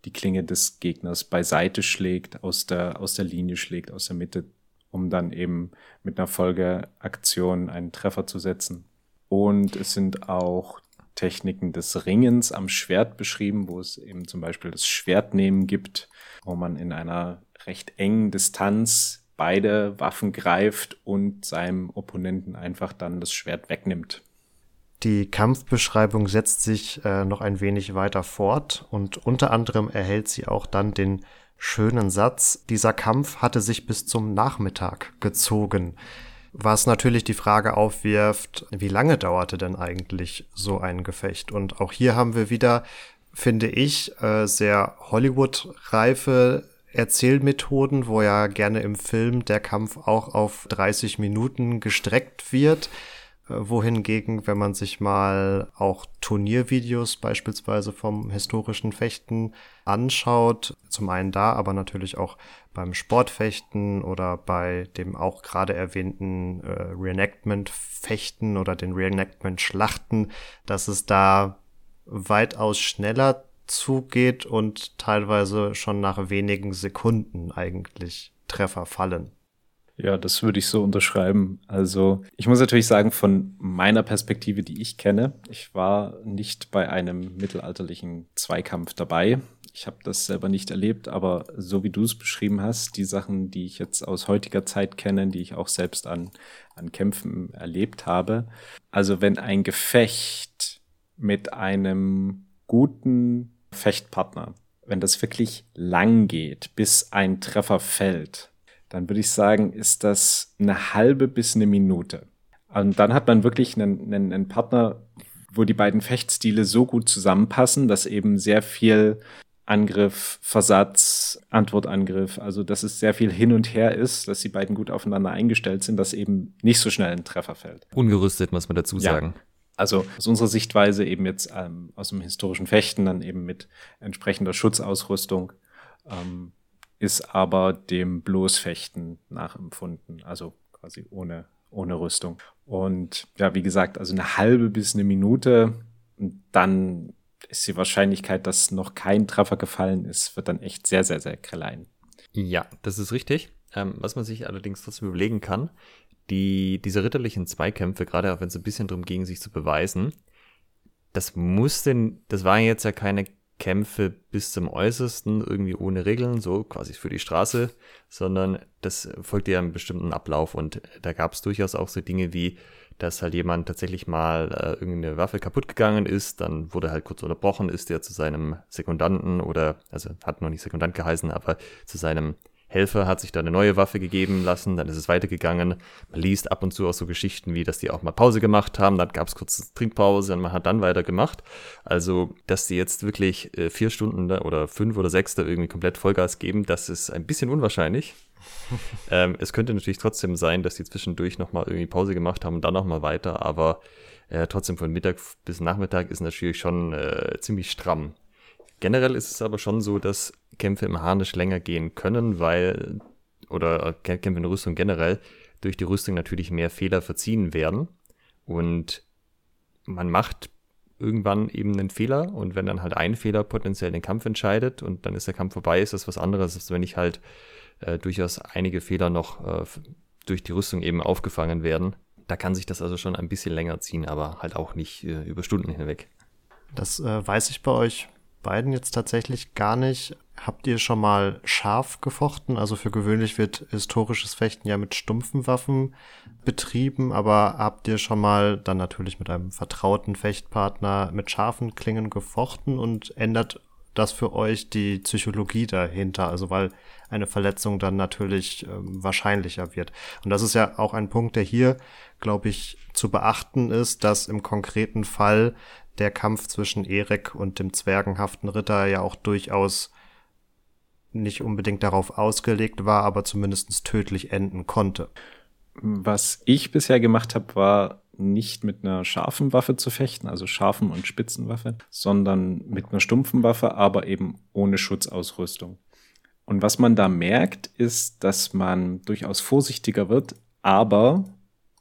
die Klinge des Gegners beiseite schlägt, aus der, aus der Linie schlägt, aus der Mitte, um dann eben mit einer Folgeaktion einen Treffer zu setzen. Und es sind auch Techniken des Ringens am Schwert beschrieben, wo es eben zum Beispiel das Schwertnehmen gibt, wo man in einer recht engen Distanz beide Waffen greift und seinem Opponenten einfach dann das Schwert wegnimmt. Die Kampfbeschreibung setzt sich äh, noch ein wenig weiter fort und unter anderem erhält sie auch dann den schönen Satz, dieser Kampf hatte sich bis zum Nachmittag gezogen. Was natürlich die Frage aufwirft, wie lange dauerte denn eigentlich so ein Gefecht? Und auch hier haben wir wieder, finde ich, äh, sehr Hollywood-reife Erzählmethoden, wo ja gerne im Film der Kampf auch auf 30 Minuten gestreckt wird wohingegen, wenn man sich mal auch Turniervideos beispielsweise vom historischen Fechten anschaut, zum einen da, aber natürlich auch beim Sportfechten oder bei dem auch gerade erwähnten äh, Reenactment-Fechten oder den Reenactment-Schlachten, dass es da weitaus schneller zugeht und teilweise schon nach wenigen Sekunden eigentlich Treffer fallen. Ja, das würde ich so unterschreiben. Also ich muss natürlich sagen, von meiner Perspektive, die ich kenne, ich war nicht bei einem mittelalterlichen Zweikampf dabei. Ich habe das selber nicht erlebt, aber so wie du es beschrieben hast, die Sachen, die ich jetzt aus heutiger Zeit kenne, die ich auch selbst an, an Kämpfen erlebt habe. Also wenn ein Gefecht mit einem guten Fechtpartner, wenn das wirklich lang geht, bis ein Treffer fällt, dann würde ich sagen, ist das eine halbe bis eine Minute. Und dann hat man wirklich einen, einen, einen Partner, wo die beiden Fechtstile so gut zusammenpassen, dass eben sehr viel Angriff, Versatz, Antwortangriff, also dass es sehr viel hin und her ist, dass die beiden gut aufeinander eingestellt sind, dass eben nicht so schnell ein Treffer fällt. Ungerüstet, muss man dazu sagen. Ja. Also aus unserer Sichtweise eben jetzt ähm, aus dem historischen Fechten dann eben mit entsprechender Schutzausrüstung. Ähm, ist aber dem Bloßfechten nachempfunden, also quasi ohne, ohne Rüstung. Und ja, wie gesagt, also eine halbe bis eine Minute, dann ist die Wahrscheinlichkeit, dass noch kein Treffer gefallen ist, wird dann echt sehr, sehr, sehr klein. Ja, das ist richtig. Ähm, was man sich allerdings trotzdem überlegen kann, die, diese ritterlichen Zweikämpfe, gerade auch wenn es ein bisschen darum ging, sich zu beweisen, das musste, das waren jetzt ja keine Kämpfe bis zum Äußersten, irgendwie ohne Regeln, so quasi für die Straße, sondern das folgte ja einem bestimmten Ablauf. Und da gab es durchaus auch so Dinge wie, dass halt jemand tatsächlich mal äh, irgendeine Waffe kaputt gegangen ist, dann wurde halt kurz unterbrochen, ist er zu seinem Sekundanten oder, also hat noch nicht Sekundant geheißen, aber zu seinem Helfer hat sich da eine neue Waffe gegeben lassen, dann ist es weitergegangen. Man liest ab und zu auch so Geschichten wie, dass die auch mal Pause gemacht haben, dann gab es kurz Trinkpause und man hat dann weitergemacht. Also, dass die jetzt wirklich äh, vier Stunden oder fünf oder sechs da irgendwie komplett Vollgas geben, das ist ein bisschen unwahrscheinlich. (laughs) ähm, es könnte natürlich trotzdem sein, dass die zwischendurch nochmal irgendwie Pause gemacht haben und dann nochmal weiter, aber äh, trotzdem von Mittag bis Nachmittag ist natürlich schon äh, ziemlich stramm. Generell ist es aber schon so, dass Kämpfe im Harnisch länger gehen können, weil, oder Kämpfe in Rüstung generell, durch die Rüstung natürlich mehr Fehler verziehen werden. Und man macht irgendwann eben einen Fehler und wenn dann halt ein Fehler potenziell den Kampf entscheidet und dann ist der Kampf vorbei, ist das was anderes, als wenn ich halt äh, durchaus einige Fehler noch äh, durch die Rüstung eben aufgefangen werden. Da kann sich das also schon ein bisschen länger ziehen, aber halt auch nicht äh, über Stunden hinweg. Das äh, weiß ich bei euch beiden jetzt tatsächlich gar nicht. Habt ihr schon mal scharf gefochten? Also für gewöhnlich wird historisches Fechten ja mit stumpfen Waffen betrieben, aber habt ihr schon mal dann natürlich mit einem vertrauten Fechtpartner mit scharfen Klingen gefochten und ändert das für euch die Psychologie dahinter? Also weil eine Verletzung dann natürlich ähm, wahrscheinlicher wird. Und das ist ja auch ein Punkt, der hier, glaube ich, zu beachten ist, dass im konkreten Fall der Kampf zwischen Erek und dem zwergenhaften Ritter ja auch durchaus nicht unbedingt darauf ausgelegt war, aber zumindest tödlich enden konnte. Was ich bisher gemacht habe, war nicht mit einer scharfen Waffe zu fechten, also scharfen und Spitzenwaffe, sondern mit einer stumpfen Waffe, aber eben ohne Schutzausrüstung. Und was man da merkt, ist, dass man durchaus vorsichtiger wird, aber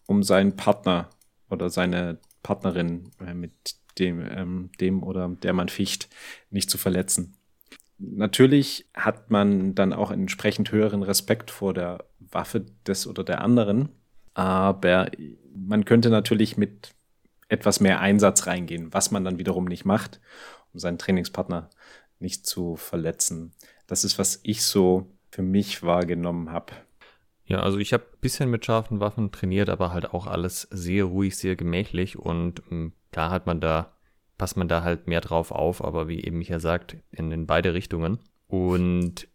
um seinen Partner oder seine Partnerin, äh, mit dem, ähm, dem oder der man ficht, nicht zu verletzen. Natürlich hat man dann auch entsprechend höheren Respekt vor der Waffe des oder der anderen, aber man könnte natürlich mit etwas mehr Einsatz reingehen, was man dann wiederum nicht macht, um seinen Trainingspartner nicht zu verletzen. Das ist, was ich so für mich wahrgenommen habe. Ja, also ich habe ein bisschen mit scharfen Waffen trainiert, aber halt auch alles sehr ruhig, sehr gemächlich und hm, klar hat man da passt man da halt mehr drauf auf, aber wie eben Micha sagt, in, in beide Richtungen. Und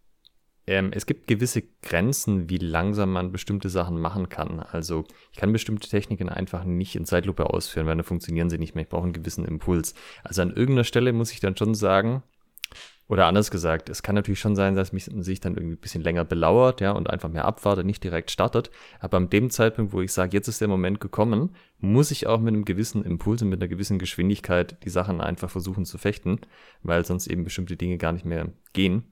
ähm, es gibt gewisse Grenzen, wie langsam man bestimmte Sachen machen kann. Also ich kann bestimmte Techniken einfach nicht in Zeitlupe ausführen, weil dann funktionieren sie nicht mehr. Ich brauche einen gewissen Impuls. Also an irgendeiner Stelle muss ich dann schon sagen, oder anders gesagt, es kann natürlich schon sein, dass man sich dann irgendwie ein bisschen länger belauert, ja, und einfach mehr abwartet, nicht direkt startet. Aber an dem Zeitpunkt, wo ich sage, jetzt ist der Moment gekommen, muss ich auch mit einem gewissen Impuls und mit einer gewissen Geschwindigkeit die Sachen einfach versuchen zu fechten, weil sonst eben bestimmte Dinge gar nicht mehr gehen.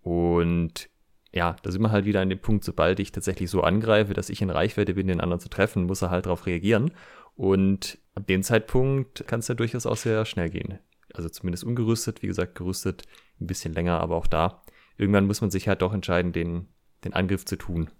Und ja, da sind wir halt wieder an dem Punkt, sobald ich tatsächlich so angreife, dass ich in Reichweite bin, den anderen zu treffen, muss er halt darauf reagieren. Und ab dem Zeitpunkt kann es ja durchaus auch sehr schnell gehen. Also zumindest ungerüstet, wie gesagt, gerüstet ein bisschen länger, aber auch da. Irgendwann muss man sich halt doch entscheiden, den, den Angriff zu tun.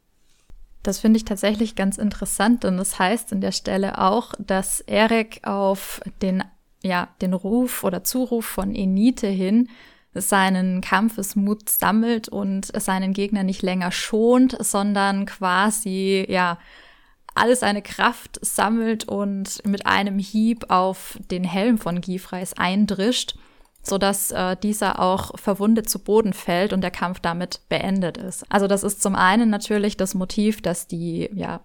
Das finde ich tatsächlich ganz interessant und das heißt in der Stelle auch, dass Erik auf den, ja, den Ruf oder Zuruf von Enite hin seinen Kampfesmut sammelt und seinen Gegner nicht länger schont, sondern quasi, ja, alles seine Kraft sammelt und mit einem Hieb auf den Helm von Gifreis eindrischt sodass äh, dieser auch verwundet zu Boden fällt und der Kampf damit beendet ist. Also das ist zum einen natürlich das Motiv, dass die ja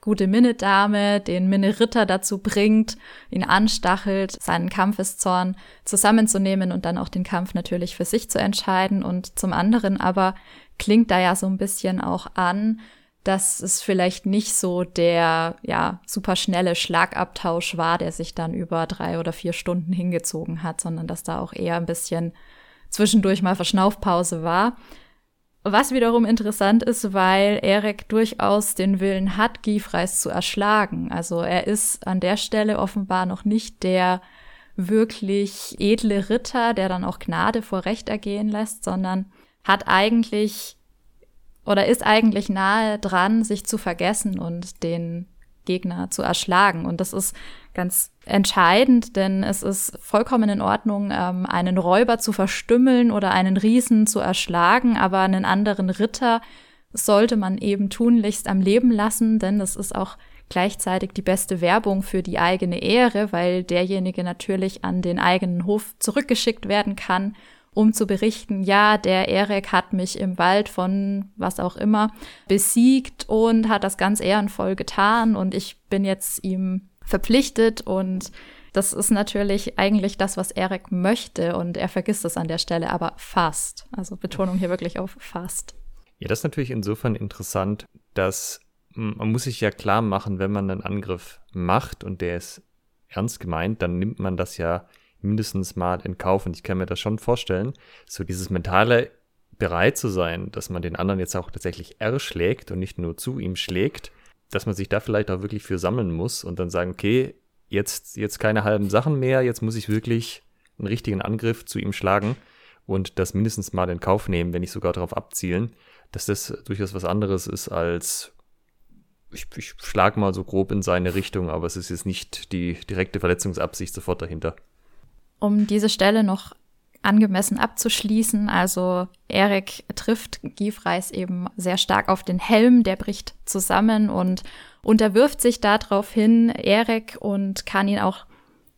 gute Minne-Dame den Minne-Ritter dazu bringt, ihn anstachelt, seinen Kampfeszorn zusammenzunehmen und dann auch den Kampf natürlich für sich zu entscheiden. Und zum anderen aber klingt da ja so ein bisschen auch an, dass es vielleicht nicht so der ja super schnelle Schlagabtausch war, der sich dann über drei oder vier Stunden hingezogen hat, sondern dass da auch eher ein bisschen zwischendurch mal Verschnaufpause war. Was wiederum interessant ist, weil Erik durchaus den Willen hat, Gifreis zu erschlagen. Also er ist an der Stelle offenbar noch nicht der wirklich edle Ritter, der dann auch Gnade vor Recht ergehen lässt, sondern hat eigentlich oder ist eigentlich nahe dran, sich zu vergessen und den Gegner zu erschlagen. Und das ist ganz entscheidend, denn es ist vollkommen in Ordnung, ähm, einen Räuber zu verstümmeln oder einen Riesen zu erschlagen, aber einen anderen Ritter sollte man eben tunlichst am Leben lassen, denn das ist auch gleichzeitig die beste Werbung für die eigene Ehre, weil derjenige natürlich an den eigenen Hof zurückgeschickt werden kann um zu berichten, ja, der Erik hat mich im Wald von was auch immer besiegt und hat das ganz ehrenvoll getan und ich bin jetzt ihm verpflichtet und das ist natürlich eigentlich das, was Erik möchte und er vergisst es an der Stelle aber fast. Also Betonung hier wirklich auf fast. Ja, das ist natürlich insofern interessant, dass man muss sich ja klar machen, wenn man einen Angriff macht und der ist ernst gemeint, dann nimmt man das ja mindestens mal in Kauf. Und ich kann mir das schon vorstellen, so dieses mentale bereit zu sein, dass man den anderen jetzt auch tatsächlich erschlägt und nicht nur zu ihm schlägt, dass man sich da vielleicht auch wirklich für sammeln muss und dann sagen, okay, jetzt, jetzt keine halben Sachen mehr, jetzt muss ich wirklich einen richtigen Angriff zu ihm schlagen und das mindestens mal in Kauf nehmen, wenn nicht sogar darauf abzielen, dass das durchaus was anderes ist als ich, ich schlag mal so grob in seine Richtung, aber es ist jetzt nicht die direkte Verletzungsabsicht sofort dahinter. Um diese Stelle noch angemessen abzuschließen. Also Erik trifft Gifreis eben sehr stark auf den Helm, der bricht zusammen und unterwirft sich daraufhin Erik und kann ihn auch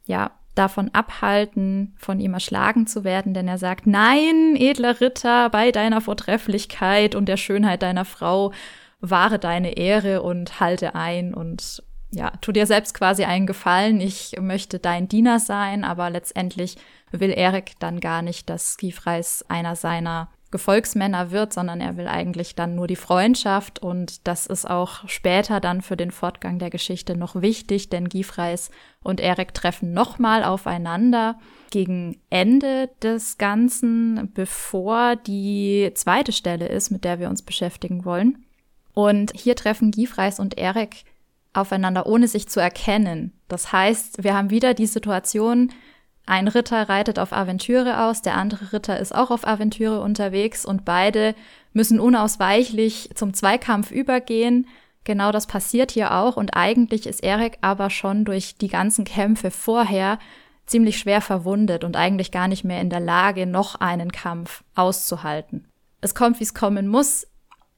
ja davon abhalten, von ihm erschlagen zu werden, denn er sagt, nein, edler Ritter, bei deiner Vortrefflichkeit und der Schönheit deiner Frau wahre deine Ehre und halte ein und ja, tu dir selbst quasi einen Gefallen. Ich möchte dein Diener sein, aber letztendlich will Erik dann gar nicht, dass Skifreis einer seiner Gefolgsmänner wird, sondern er will eigentlich dann nur die Freundschaft und das ist auch später dann für den Fortgang der Geschichte noch wichtig, denn Gifreis und Erik treffen nochmal aufeinander gegen Ende des Ganzen, bevor die zweite Stelle ist, mit der wir uns beschäftigen wollen. Und hier treffen Gifreis und Erik aufeinander, ohne sich zu erkennen. Das heißt, wir haben wieder die Situation, ein Ritter reitet auf Aventüre aus, der andere Ritter ist auch auf Aventüre unterwegs und beide müssen unausweichlich zum Zweikampf übergehen. Genau das passiert hier auch und eigentlich ist Erik aber schon durch die ganzen Kämpfe vorher ziemlich schwer verwundet und eigentlich gar nicht mehr in der Lage, noch einen Kampf auszuhalten. Es kommt, wie es kommen muss.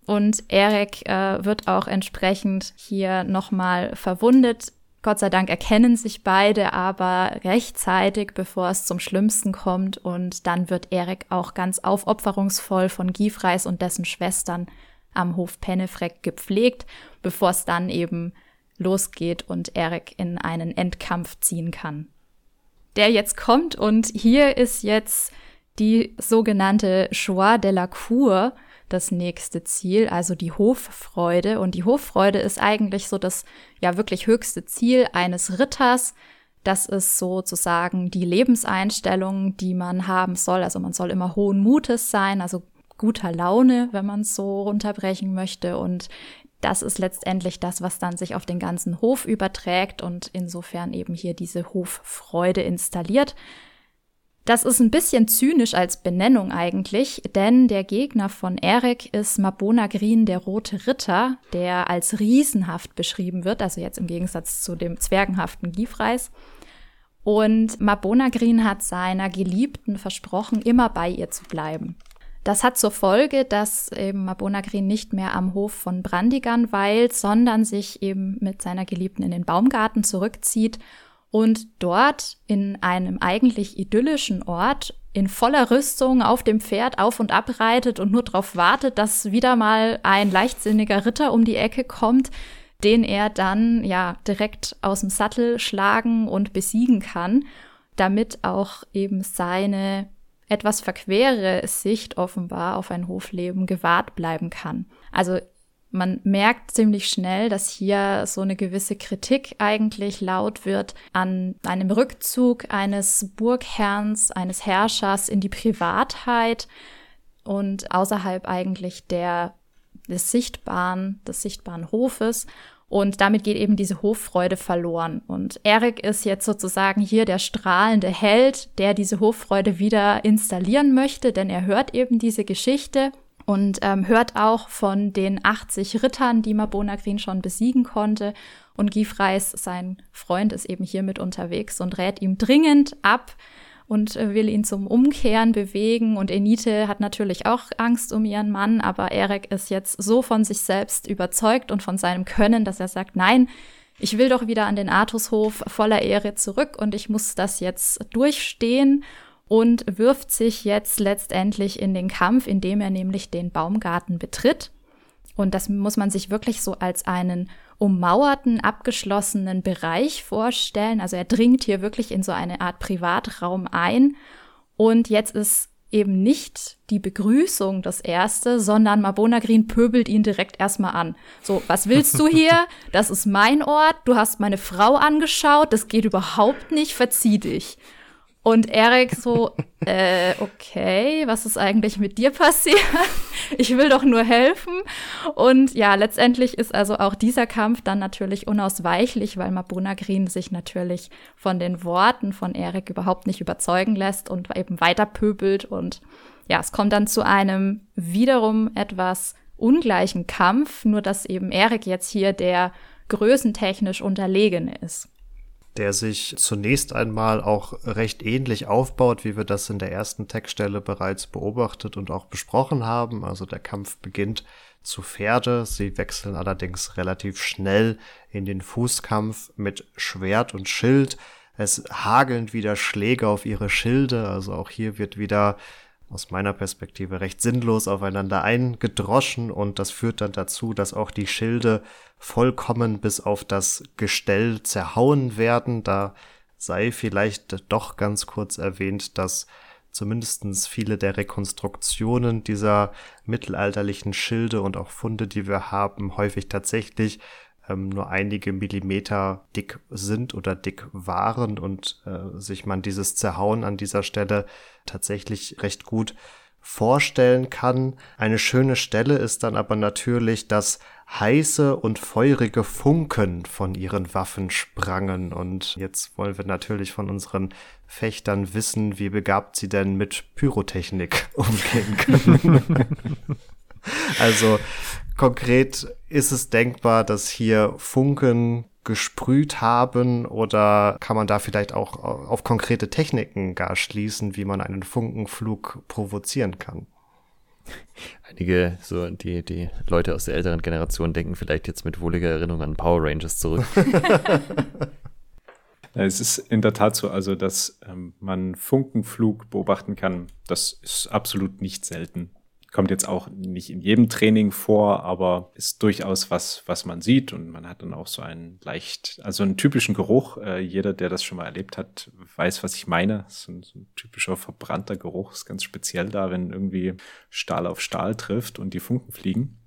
Und Erik äh, wird auch entsprechend hier nochmal verwundet. Gott sei Dank erkennen sich beide aber rechtzeitig, bevor es zum Schlimmsten kommt. Und dann wird Erik auch ganz aufopferungsvoll von Gifreis und dessen Schwestern am Hof Pennefreck gepflegt, bevor es dann eben losgeht und Erik in einen Endkampf ziehen kann. Der jetzt kommt und hier ist jetzt die sogenannte Joie de la Cour, das nächste Ziel, also die Hoffreude. Und die Hoffreude ist eigentlich so das ja wirklich höchste Ziel eines Ritters. Das ist sozusagen die Lebenseinstellung, die man haben soll. Also man soll immer hohen Mutes sein, also guter Laune, wenn man es so runterbrechen möchte. Und das ist letztendlich das, was dann sich auf den ganzen Hof überträgt und insofern eben hier diese Hoffreude installiert. Das ist ein bisschen zynisch als Benennung eigentlich, denn der Gegner von Erik ist Mabona Green, der rote Ritter, der als riesenhaft beschrieben wird, also jetzt im Gegensatz zu dem zwergenhaften Gifreis. Und Mabona Green hat seiner Geliebten versprochen, immer bei ihr zu bleiben. Das hat zur Folge, dass eben Mabona Green nicht mehr am Hof von Brandigan weilt, sondern sich eben mit seiner Geliebten in den Baumgarten zurückzieht und dort in einem eigentlich idyllischen Ort in voller Rüstung auf dem Pferd auf und ab reitet und nur darauf wartet, dass wieder mal ein leichtsinniger Ritter um die Ecke kommt, den er dann ja direkt aus dem Sattel schlagen und besiegen kann, damit auch eben seine etwas verquere Sicht offenbar auf ein Hofleben gewahrt bleiben kann. Also man merkt ziemlich schnell, dass hier so eine gewisse Kritik eigentlich laut wird an einem Rückzug eines Burgherrns, eines Herrschers in die Privatheit und außerhalb eigentlich der, des sichtbaren, des sichtbaren Hofes. Und damit geht eben diese Hoffreude verloren. Und Erik ist jetzt sozusagen hier der strahlende Held, der diese Hoffreude wieder installieren möchte, denn er hört eben diese Geschichte und ähm, hört auch von den 80 Rittern, die Mabona Green schon besiegen konnte. Und Gifreis, sein Freund, ist eben hier mit unterwegs und rät ihm dringend ab und äh, will ihn zum Umkehren bewegen. Und Enite hat natürlich auch Angst um ihren Mann, aber Erik ist jetzt so von sich selbst überzeugt und von seinem Können, dass er sagt, nein, ich will doch wieder an den Artushof voller Ehre zurück und ich muss das jetzt durchstehen und wirft sich jetzt letztendlich in den Kampf, indem er nämlich den Baumgarten betritt. Und das muss man sich wirklich so als einen ummauerten, abgeschlossenen Bereich vorstellen. Also er dringt hier wirklich in so eine Art Privatraum ein. Und jetzt ist eben nicht die Begrüßung das erste, sondern Mabona Green pöbelt ihn direkt erstmal an. So, was willst du hier? (laughs) Das ist mein Ort. Du hast meine Frau angeschaut. Das geht überhaupt nicht. Verzieh dich. Und Erik so, äh, okay, was ist eigentlich mit dir passiert? Ich will doch nur helfen. Und ja, letztendlich ist also auch dieser Kampf dann natürlich unausweichlich, weil Mabuna Green sich natürlich von den Worten von Erik überhaupt nicht überzeugen lässt und eben weiter pöbelt. Und ja, es kommt dann zu einem wiederum etwas ungleichen Kampf, nur dass eben Erik jetzt hier der größentechnisch unterlegene ist der sich zunächst einmal auch recht ähnlich aufbaut, wie wir das in der ersten Textstelle bereits beobachtet und auch besprochen haben. Also der Kampf beginnt zu Pferde, sie wechseln allerdings relativ schnell in den Fußkampf mit Schwert und Schild. Es hageln wieder Schläge auf ihre Schilde, also auch hier wird wieder aus meiner Perspektive recht sinnlos aufeinander eingedroschen und das führt dann dazu, dass auch die Schilde vollkommen bis auf das Gestell zerhauen werden. Da sei vielleicht doch ganz kurz erwähnt, dass zumindestens viele der Rekonstruktionen dieser mittelalterlichen Schilde und auch Funde, die wir haben, häufig tatsächlich ähm, nur einige Millimeter dick sind oder dick waren und äh, sich man dieses Zerhauen an dieser Stelle tatsächlich recht gut vorstellen kann. Eine schöne Stelle ist dann aber natürlich, dass heiße und feurige Funken von ihren Waffen sprangen. Und jetzt wollen wir natürlich von unseren Fechtern wissen, wie begabt sie denn mit Pyrotechnik (laughs) umgehen können. (laughs) (laughs) also konkret ist es denkbar, dass hier Funken gesprüht haben oder kann man da vielleicht auch auf konkrete Techniken gar schließen, wie man einen Funkenflug provozieren kann? Einige, so die, die Leute aus der älteren Generation denken vielleicht jetzt mit wohliger Erinnerung an Power Rangers zurück. (laughs) Es ist in der Tat so, also dass ähm, man Funkenflug beobachten kann. Das ist absolut nicht selten kommt jetzt auch nicht in jedem Training vor, aber ist durchaus was, was man sieht und man hat dann auch so einen leicht, also einen typischen Geruch. Äh, jeder, der das schon mal erlebt hat, weiß, was ich meine. So ein, so ein, typischer verbrannter Geruch ist ganz speziell da, wenn irgendwie Stahl auf Stahl trifft und die Funken fliegen.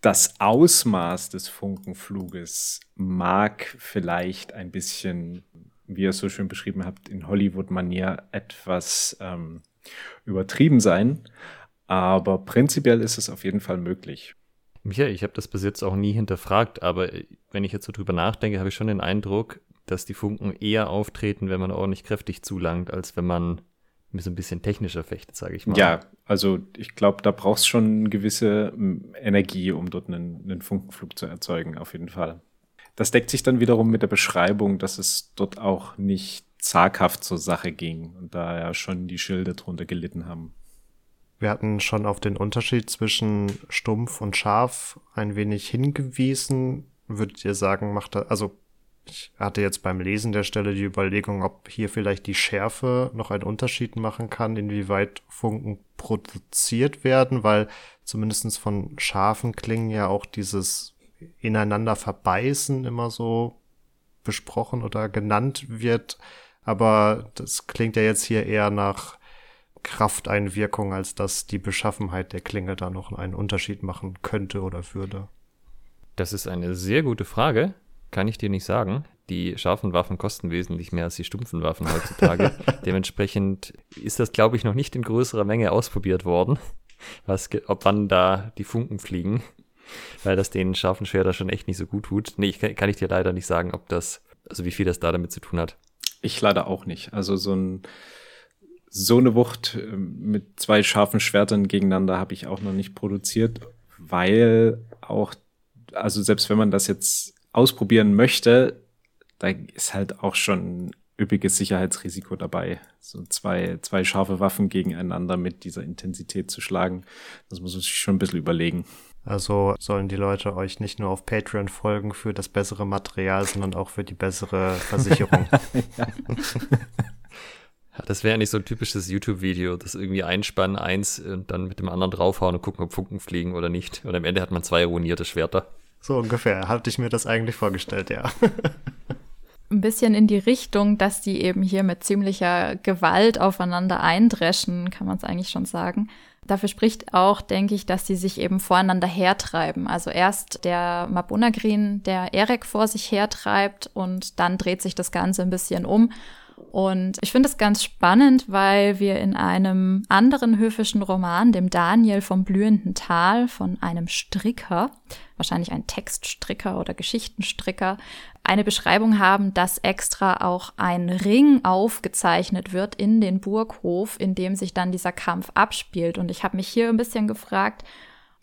Das Ausmaß des Funkenfluges mag vielleicht ein bisschen, wie ihr es so schön beschrieben habt, in Hollywood-Manier etwas ähm, übertrieben sein. Aber prinzipiell ist es auf jeden Fall möglich. Michael, ich habe das bis jetzt auch nie hinterfragt, aber wenn ich jetzt so drüber nachdenke, habe ich schon den Eindruck, dass die Funken eher auftreten, wenn man ordentlich kräftig zulangt, als wenn man so ein bisschen technischer fechtet, sage ich mal. Ja, also ich glaube, da brauchst schon eine gewisse Energie, um dort einen, einen Funkenflug zu erzeugen, auf jeden Fall. Das deckt sich dann wiederum mit der Beschreibung, dass es dort auch nicht zaghaft zur Sache ging und da ja schon die Schilde drunter gelitten haben. Wir hatten schon auf den Unterschied zwischen stumpf und scharf ein wenig hingewiesen. Würdet ihr sagen, macht er, also ich hatte jetzt beim Lesen der Stelle die Überlegung, ob hier vielleicht die Schärfe noch einen Unterschied machen kann, inwieweit Funken produziert werden, weil zumindestens von scharfen Klingen ja auch dieses ineinander verbeißen immer so besprochen oder genannt wird. Aber das klingt ja jetzt hier eher nach Krafteinwirkung, als dass die Beschaffenheit der Klinge da noch einen Unterschied machen könnte oder würde? Das ist eine sehr gute Frage. Kann ich dir nicht sagen. Die scharfen Waffen kosten wesentlich mehr als die stumpfen Waffen heutzutage. (laughs) Dementsprechend ist das, glaube ich, noch nicht in größerer Menge ausprobiert worden, was, ob wann da die Funken fliegen, weil das den scharfen Schwerter schon echt nicht so gut tut. Nee, ich, kann, kann ich dir leider nicht sagen, ob das, also wie viel das da damit zu tun hat. Ich leider auch nicht. Also so ein so eine Wucht ähm, mit zwei scharfen Schwertern gegeneinander habe ich auch noch nicht produziert, weil auch, also selbst wenn man das jetzt ausprobieren möchte, da ist halt auch schon üppiges Sicherheitsrisiko dabei. So zwei, zwei scharfe Waffen gegeneinander mit dieser Intensität zu schlagen, das muss man sich schon ein bisschen überlegen. Also sollen die Leute euch nicht nur auf Patreon folgen für das bessere Material, sondern auch für die bessere Versicherung. (laughs) (laughs) Das wäre nicht so ein typisches YouTube-Video, das irgendwie einspannen, eins und dann mit dem anderen draufhauen und gucken, ob Funken fliegen oder nicht. Und am Ende hat man zwei ruinierte Schwerter. So ungefähr. Hatte ich mir das eigentlich vorgestellt, ja. ein bisschen in die Richtung, dass die eben hier mit ziemlicher Gewalt aufeinander eindreschen, kann man es eigentlich schon sagen. Dafür spricht auch, denke ich, dass sie sich eben voreinander hertreiben. Also erst der Mabunagrin, der Erek vor sich hertreibt und dann dreht sich das Ganze ein bisschen um und ich finde es ganz spannend, weil wir in einem anderen höfischen Roman, dem Daniel vom blühenden Tal, von einem Stricker, wahrscheinlich ein Textstricker oder Geschichtenstricker, eine Beschreibung haben, dass extra auch ein Ring aufgezeichnet wird in den Burghof, in dem sich dann dieser Kampf abspielt. Und ich habe mich hier ein bisschen gefragt,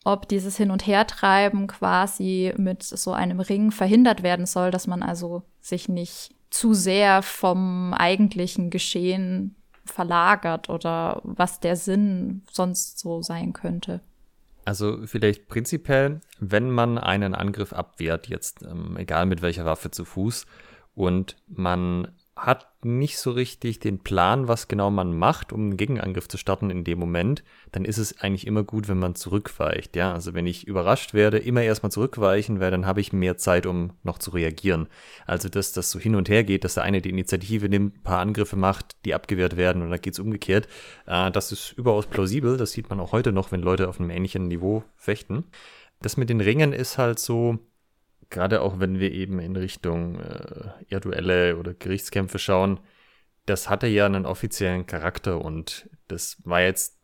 ob dieses Hin- und Hertreiben quasi mit so einem Ring verhindert werden soll, dass man also sich nicht zu sehr vom eigentlichen Geschehen verlagert oder was der Sinn sonst so sein könnte. Also vielleicht prinzipiell, wenn man einen Angriff abwehrt, jetzt ähm, egal mit welcher Waffe zu Fuß, und man hat nicht so richtig den Plan, was genau man macht, um einen Gegenangriff zu starten in dem Moment, dann ist es eigentlich immer gut, wenn man zurückweicht. Ja, also wenn ich überrascht werde, immer erstmal zurückweichen, weil dann habe ich mehr Zeit, um noch zu reagieren. Also dass das so hin und her geht, dass der eine die Initiative nimmt, ein paar Angriffe macht, die abgewehrt werden und dann geht's umgekehrt. Äh, das ist überaus plausibel. Das sieht man auch heute noch, wenn Leute auf einem ähnlichen Niveau fechten. Das mit den Ringen ist halt so, gerade auch wenn wir eben in Richtung äh, Erdduelle oder Gerichtskämpfe schauen, das hatte ja einen offiziellen Charakter und das war jetzt,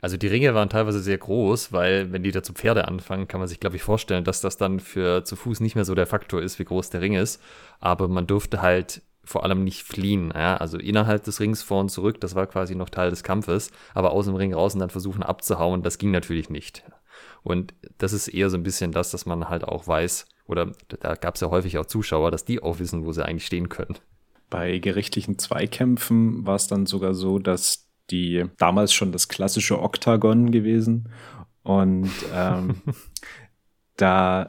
also die Ringe waren teilweise sehr groß, weil wenn die da zu Pferde anfangen, kann man sich, glaube ich, vorstellen, dass das dann für zu Fuß nicht mehr so der Faktor ist, wie groß der Ring ist. Aber man durfte halt vor allem nicht fliehen. Ja? Also innerhalb des Rings vor und zurück, das war quasi noch Teil des Kampfes, aber aus dem Ring raus und dann versuchen abzuhauen, das ging natürlich nicht. Und das ist eher so ein bisschen das, dass man halt auch weiß, oder da gab es ja häufig auch Zuschauer, dass die auch wissen, wo sie eigentlich stehen können. Bei gerichtlichen Zweikämpfen war es dann sogar so, dass die damals schon das klassische Oktagon gewesen. Und ähm, (laughs) da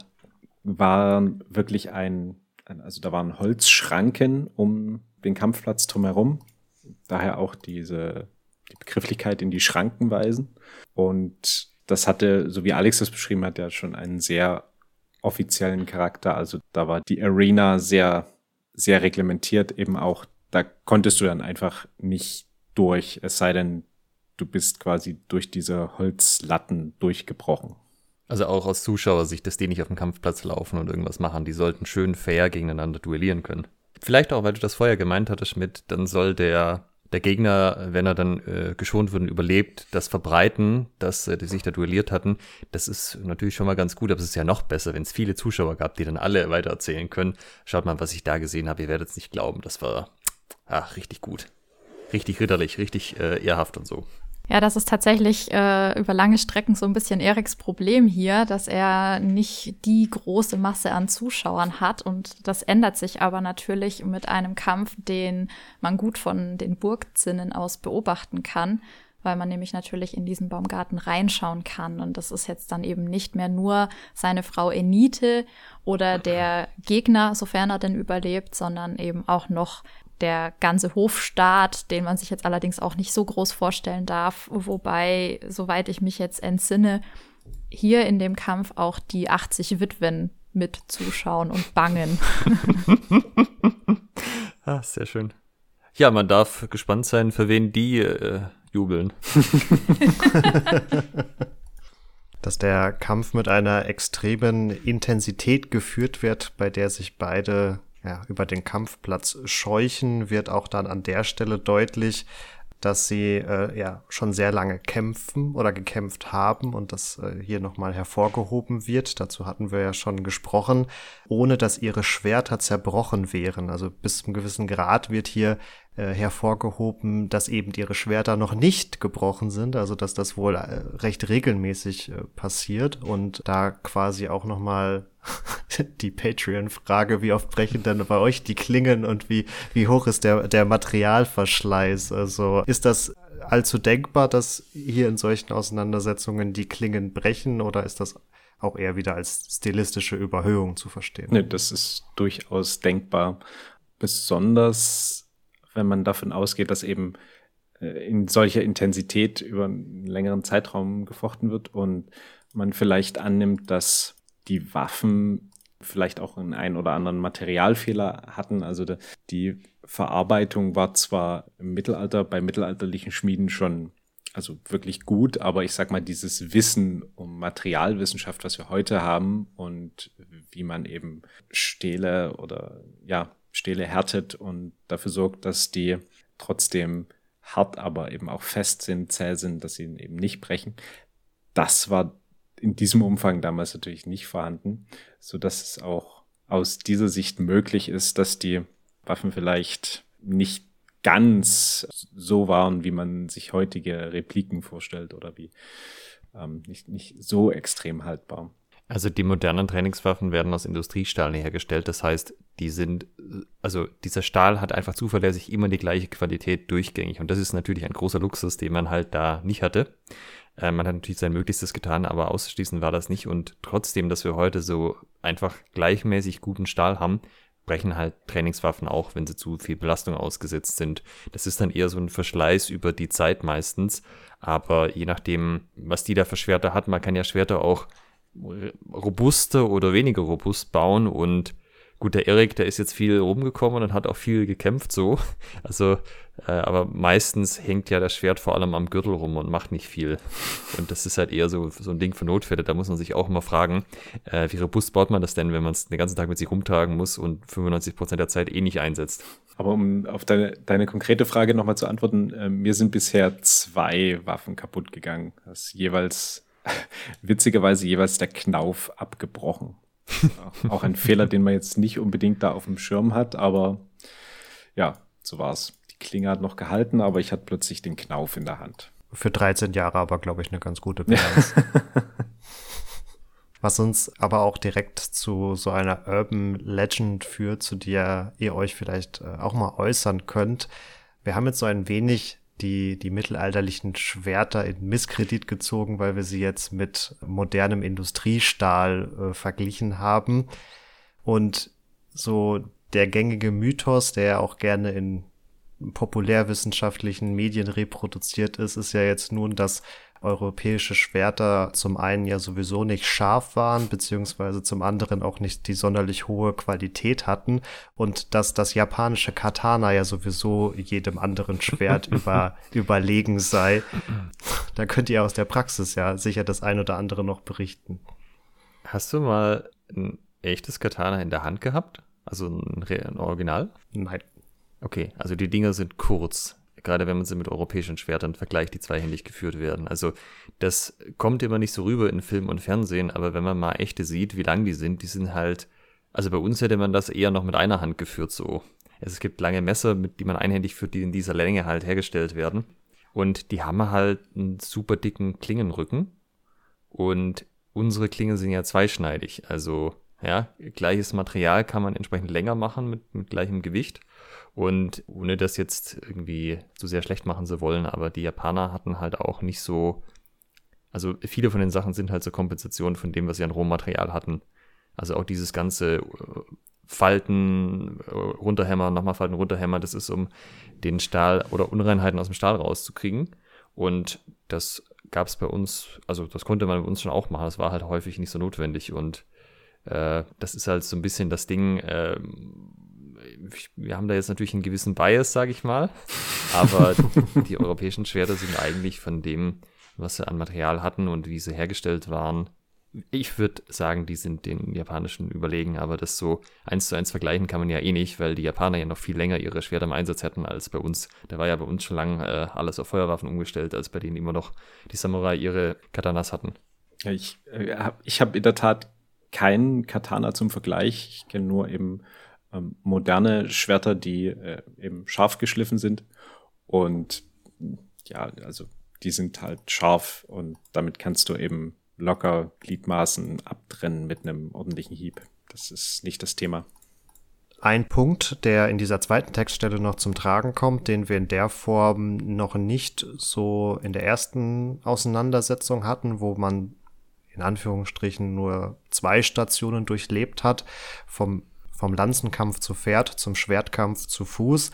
war wirklich ein, also da waren Holzschranken um den Kampfplatz drumherum, daher auch diese die Begrifflichkeit in die Schranken weisen. Und das hatte, so wie Alex das beschrieben hat, ja schon einen sehr offiziellen Charakter. Also da war die Arena sehr, sehr reglementiert eben auch. Da konntest du dann einfach nicht durch, es sei denn, du bist quasi durch diese Holzlatten durchgebrochen. Also auch aus Zuschauersicht, dass die nicht auf dem Kampfplatz laufen und irgendwas machen. Die sollten schön fair gegeneinander duellieren können. Vielleicht auch, weil du das vorher gemeint hattest mit, dann soll der der Gegner, wenn er dann äh, geschont wird und überlebt, das verbreiten, dass äh, die sich da duelliert hatten, das ist natürlich schon mal ganz gut, aber es ist ja noch besser, wenn es viele Zuschauer gab, die dann alle weitererzählen können. Schaut mal, was ich da gesehen habe, ihr werdet es nicht glauben, das war ach, richtig gut. Richtig ritterlich, richtig äh, ehrhaft und so. Ja, das ist tatsächlich äh, über lange Strecken so ein bisschen Eriks Problem hier, dass er nicht die große Masse an Zuschauern hat. Und das ändert sich aber natürlich mit einem Kampf, den man gut von den Burgzinnen aus beobachten kann, weil man nämlich natürlich in diesen Baumgarten reinschauen kann. Und das ist jetzt dann eben nicht mehr nur seine Frau Enite oder der Gegner, sofern er denn überlebt, sondern eben auch noch der ganze Hofstaat, den man sich jetzt allerdings auch nicht so groß vorstellen darf, wobei, soweit ich mich jetzt entsinne, hier in dem Kampf auch die 80 Witwen mit zuschauen und bangen. (laughs) ah, sehr schön. Ja, man darf gespannt sein, für wen die äh, jubeln. (laughs) Dass der Kampf mit einer extremen Intensität geführt wird, bei der sich beide ja, über den Kampfplatz scheuchen, wird auch dann an der Stelle deutlich, dass sie äh, ja schon sehr lange kämpfen oder gekämpft haben und das äh, hier nochmal hervorgehoben wird. Dazu hatten wir ja schon gesprochen, ohne dass ihre Schwerter zerbrochen wären. Also bis zum gewissen Grad wird hier äh, hervorgehoben, dass eben ihre Schwerter noch nicht gebrochen sind, also dass das wohl äh, recht regelmäßig äh, passiert und da quasi auch nochmal (laughs) die Patreon-Frage, wie oft brechen denn bei euch die Klingen und wie, wie hoch ist der, der Materialverschleiß? Also ist das allzu denkbar, dass hier in solchen Auseinandersetzungen die Klingen brechen oder ist das auch eher wieder als stilistische Überhöhung zu verstehen? Nee, das ist durchaus denkbar. Besonders, wenn man davon ausgeht, dass eben äh, in solcher Intensität über einen längeren Zeitraum gefochten wird und man vielleicht annimmt, dass die Waffen vielleicht auch einen ein oder anderen Materialfehler hatten. Also die Verarbeitung war zwar im Mittelalter bei mittelalterlichen Schmieden schon also wirklich gut, aber ich sag mal, dieses Wissen um Materialwissenschaft, was wir heute haben und wie man eben Stähle oder ja, Stähle härtet und dafür sorgt, dass die trotzdem hart, aber eben auch fest sind, zäh sind, dass sie eben nicht brechen. Das war in diesem Umfang damals natürlich nicht vorhanden, so dass es auch aus dieser Sicht möglich ist, dass die Waffen vielleicht nicht ganz so waren, wie man sich heutige Repliken vorstellt oder wie ähm, nicht, nicht so extrem haltbar. Also die modernen Trainingswaffen werden aus Industriestahl hergestellt. Das heißt, die sind, also dieser Stahl hat einfach zuverlässig immer die gleiche Qualität durchgängig. Und das ist natürlich ein großer Luxus, den man halt da nicht hatte. Äh, man hat natürlich sein Möglichstes getan, aber ausschließend war das nicht. Und trotzdem, dass wir heute so einfach gleichmäßig guten Stahl haben, brechen halt Trainingswaffen auch, wenn sie zu viel Belastung ausgesetzt sind. Das ist dann eher so ein Verschleiß über die Zeit meistens. Aber je nachdem, was die da für Schwerter hat, man kann ja Schwerter auch robuster oder weniger robust bauen und gut, der Erik, der ist jetzt viel rumgekommen und hat auch viel gekämpft so. (laughs) Also, äh, aber meistens hängt ja das Schwert vor allem am Gürtel rum und macht nicht viel. Und das ist halt eher so, so ein Ding für Notfälle. Da muss man sich auch immer fragen, äh, wie robust baut man das denn, wenn man es den ganzen Tag mit sich rumtragen muss und 95 Prozent der Zeit eh nicht einsetzt. Aber um auf deine, deine konkrete Frage nochmal zu antworten, äh, mir sind bisher zwei Waffen kaputt gegangen. Das jeweils witzigerweise jeweils der Knauf abgebrochen. auch ein Fehler, den man jetzt nicht unbedingt da auf dem Schirm hat, aber ja, so war's. Die Klinge hat noch gehalten, aber ich hatte plötzlich den Knauf in der Hand. Für 13 Jahre aber, glaube ich, eine ganz gute Bilanz. (laughs) Was uns aber auch direkt zu so einer Urban Legend führt, zu der ihr euch vielleicht äh, auch mal äußern könnt. Wir haben jetzt so ein wenig die, die mittelalterlichen Schwerter in Misskredit gezogen, weil wir sie jetzt mit modernem Industriestahl äh, verglichen haben. Und so der gängige Mythos, der ja auch gerne in populärwissenschaftlichen Medien reproduziert ist, ist ja jetzt nun, dass europäische Schwerter zum einen ja sowieso nicht scharf waren, beziehungsweise zum anderen auch nicht die sonderlich hohe Qualität hatten und dass das japanische Katana ja sowieso jedem anderen Schwert (laughs) über, überlegen sei. Da könnt ihr aus der Praxis ja sicher das ein oder andere noch berichten. Hast du mal ein echtes Katana in der Hand gehabt? Also ein, ein Original? Nein. Okay, also die Dinger sind kurz gerade wenn man sie mit europäischen Schwertern vergleicht, die zweihändig geführt werden. Also das kommt immer nicht so rüber in Film und Fernsehen, aber wenn man mal echte sieht, wie lang die sind, die sind halt, also bei uns hätte man das eher noch mit einer Hand geführt so. Es gibt lange Messer, mit die man einhändig führt, die in dieser Länge halt hergestellt werden. Und die haben halt einen super dicken Klingenrücken. Und unsere Klingen sind ja zweischneidig. Also, ja, gleiches Material kann man entsprechend länger machen mit, mit gleichem Gewicht. Und ohne das jetzt irgendwie zu sehr schlecht machen zu wollen, aber die Japaner hatten halt auch nicht so, also viele von den Sachen sind halt so Kompensation von dem, was sie an Rohmaterial hatten. Also auch dieses ganze äh, Falten, äh, runterhämmern, nochmal Falten, runterhämmern, das ist, um den Stahl oder Unreinheiten aus dem Stahl rauszukriegen. Und das gab es bei uns, also das konnte man bei uns schon auch machen, das war halt häufig nicht so notwendig und äh, das ist halt so ein bisschen das Ding, äh, wir haben da jetzt natürlich einen gewissen Bias, sage ich mal, aber die europäischen Schwerter sind eigentlich von dem, was sie an Material hatten und wie sie hergestellt waren. Ich würde sagen, die sind den japanischen überlegen, aber das so eins zu eins vergleichen kann man ja eh nicht, weil die Japaner ja noch viel länger ihre Schwerter im Einsatz hätten als bei uns. Da war ja bei uns schon lange äh, alles auf Feuerwaffen umgestellt, als bei denen immer noch die Samurai ihre Katanas hatten. Ich äh, habe ich hab in der Tat keinen Katana zum Vergleich. Ich kenne nur eben ähm, moderne Schwerter, die äh, eben scharf geschliffen sind. Und ja, also die sind halt scharf und damit kannst du eben locker Gliedmaßen abtrennen mit einem ordentlichen Hieb. Das ist nicht das Thema. Ein Punkt, der in dieser zweiten Textstelle noch zum Tragen kommt, den wir in der Form noch nicht so in der ersten Auseinandersetzung hatten, wo man in Anführungsstrichen nur zwei Stationen durchlebt hat, vom vom Lanzenkampf zu Pferd zum Schwertkampf zu Fuß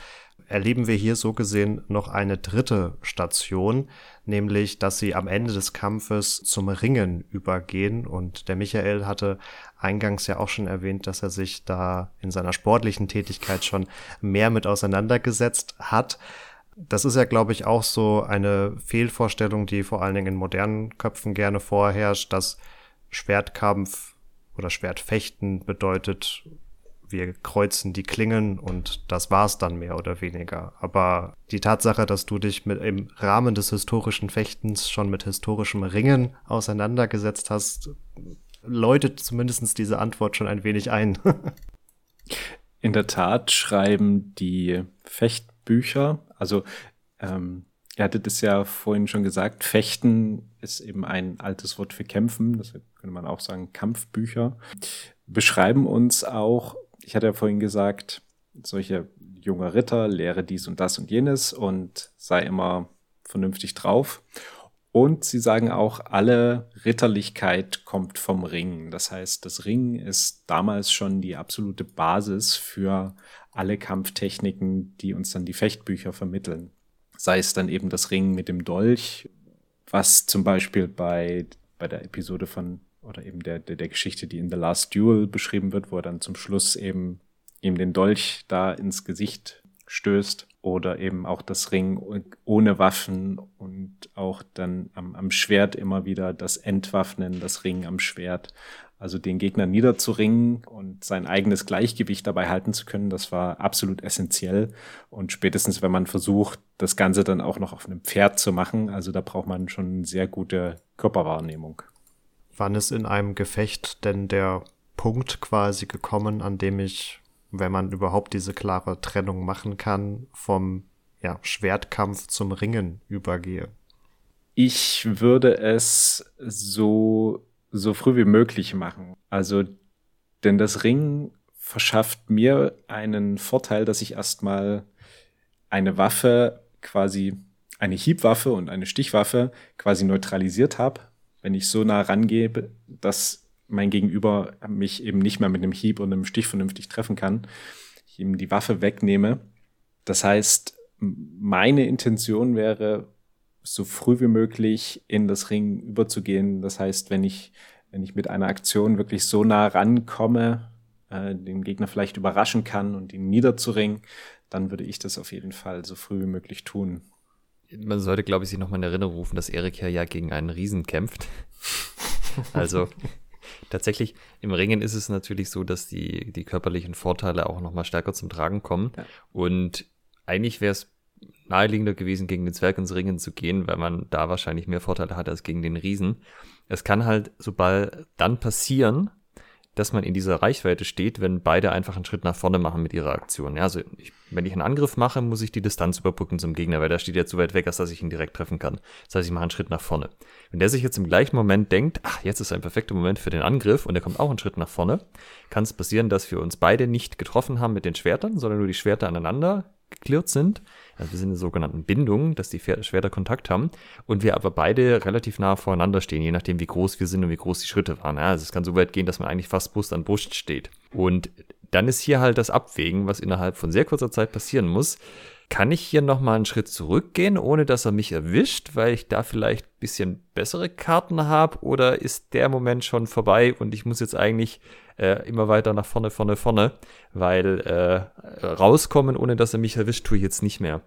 erleben wir hier so gesehen noch eine dritte Station, nämlich dass sie am Ende des Kampfes zum Ringen übergehen. Und der Michael hatte eingangs ja auch schon erwähnt, dass er sich da in seiner sportlichen Tätigkeit schon mehr mit auseinandergesetzt hat. Das ist ja, glaube ich, auch so eine Fehlvorstellung, die vor allen Dingen in modernen Köpfen gerne vorherrscht, dass Schwertkampf oder Schwertfechten bedeutet wir kreuzen die Klingen und das war's dann mehr oder weniger. Aber die Tatsache, dass du dich mit im Rahmen des historischen Fechtens schon mit historischem Ringen auseinandergesetzt hast, läutet zumindest diese Antwort schon ein wenig ein. (laughs) In der Tat schreiben die Fechtbücher, also ähm, ihr hattet es ja vorhin schon gesagt, Fechten ist eben ein altes Wort für kämpfen. Das könnte man auch sagen, Kampfbücher, beschreiben uns auch, ich hatte ja vorhin gesagt, solche junge Ritter, lehre dies und das und jenes und sei immer vernünftig drauf. Und sie sagen auch, alle Ritterlichkeit kommt vom Ringen. Das heißt, das Ringen ist damals schon die absolute Basis für alle Kampftechniken, die uns dann die Fechtbücher vermitteln. Sei es dann eben das Ringen mit dem Dolch, was zum Beispiel bei, bei der Episode von, oder eben der, der, der Geschichte, die in The Last Duel beschrieben wird, wo er dann zum Schluss eben ihm den Dolch da ins Gesicht stößt oder eben auch das Ring ohne Waffen und auch dann am, am Schwert immer wieder das Entwaffnen, das Ring am Schwert. Also den Gegner niederzuringen und sein eigenes Gleichgewicht dabei halten zu können, das war absolut essentiell. Und spätestens, wenn man versucht, das Ganze dann auch noch auf einem Pferd zu machen, also da braucht man schon sehr gute Körperwahrnehmung. Wann ist in einem Gefecht denn der Punkt quasi gekommen, an dem ich wenn man überhaupt diese klare Trennung machen kann, vom ja, Schwertkampf zum Ringen übergehe? Ich würde es so, so früh wie möglich machen. Also, denn das Ringen verschafft mir einen Vorteil, dass ich erstmal eine Waffe quasi, eine Hiebwaffe und eine Stichwaffe quasi neutralisiert habe. Wenn ich so nah rangehe, dass mein Gegenüber mich eben nicht mehr mit einem Hieb und einem Stich vernünftig treffen kann, ich ihm die Waffe wegnehme. Das heißt, meine Intention wäre, so früh wie möglich in das Ring überzugehen. Das heißt, wenn ich, wenn ich mit einer Aktion wirklich so nah rankomme, äh, den Gegner vielleicht überraschen kann und ihn niederzuringen, dann würde ich das auf jeden Fall so früh wie möglich tun. Man sollte, glaube ich, sich nochmal in Erinnerung rufen, dass Erik ja gegen einen Riesen kämpft. (laughs) Also Tatsächlich, im Ringen ist es natürlich so, dass die, die körperlichen Vorteile auch nochmal stärker zum Tragen kommen. Ja. Und eigentlich wäre es naheliegender gewesen, gegen den Zwerg ins Ringen zu gehen, weil man da wahrscheinlich mehr Vorteile hat als gegen den Riesen. Es kann halt sobald dann passieren, dass man in dieser Reichweite steht, wenn beide einfach einen Schritt nach vorne machen mit ihrer Aktion. Ja, also ich, wenn ich einen Angriff mache, muss ich die Distanz überbrücken zum Gegner, weil der steht ja zu weit weg, als dass ich ihn direkt treffen kann. Das heißt, ich mache einen Schritt nach vorne. Wenn der sich jetzt im gleichen Moment denkt, ach, jetzt ist ein perfekter Moment für den Angriff und er kommt auch einen Schritt nach vorne, kann es passieren, dass wir uns beide nicht getroffen haben mit den Schwertern, sondern nur die Schwerter aneinander geklirrt sind. Also wir sind in der sogenannten Bindung, dass die Schwerter Kontakt haben und wir aber beide relativ nah voreinander stehen, je nachdem wie groß wir sind und wie groß die Schritte waren. Ja, also es kann so weit gehen, dass man eigentlich fast Brust an Brust steht. Und dann ist hier halt das Abwägen, was innerhalb von sehr kurzer Zeit passieren muss. Kann ich hier nochmal einen Schritt zurückgehen, ohne dass er mich erwischt, weil ich da vielleicht ein bisschen bessere Karten habe? Oder ist der Moment schon vorbei und ich muss jetzt eigentlich äh, immer weiter nach vorne, vorne, vorne, weil äh, rauskommen, ohne dass er mich erwischt, tue ich jetzt nicht mehr.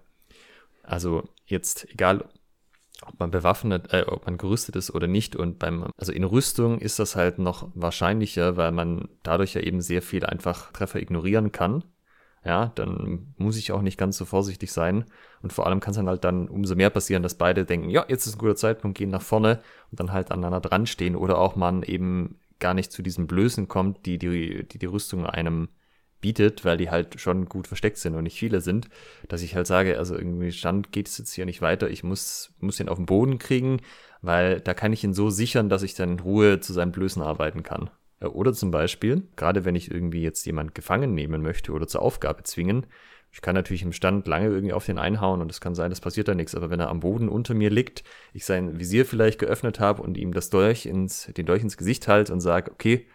Also jetzt egal, ob man bewaffnet, äh, ob man gerüstet ist oder nicht. Und beim, also in Rüstung ist das halt noch wahrscheinlicher, weil man dadurch ja eben sehr viel einfach Treffer ignorieren kann ja, dann muss ich auch nicht ganz so vorsichtig sein. Und vor allem kann es dann halt dann umso mehr passieren, dass beide denken, ja, jetzt ist ein guter Zeitpunkt, gehen nach vorne und dann halt aneinander dran stehen oder auch man eben gar nicht zu diesen Blößen kommt, die die, die, die Rüstung einem bietet, weil die halt schon gut versteckt sind und nicht viele sind, dass ich halt sage, also irgendwie Stand geht es jetzt hier nicht weiter, ich muss, muss den auf den Boden kriegen, weil da kann ich ihn so sichern, dass ich dann in Ruhe zu seinen Blößen arbeiten kann. Äh, oder zum Beispiel, gerade wenn ich irgendwie jetzt jemand gefangen nehmen möchte oder zur Aufgabe zwingen, ich kann natürlich im Stand lange irgendwie auf den einhauen und es kann sein, das passiert da nichts. Aber wenn er am Boden unter mir liegt, ich sein Visier vielleicht geöffnet habe und ihm das Dolch ins, den Dolch ins Gesicht halte und sage, okay,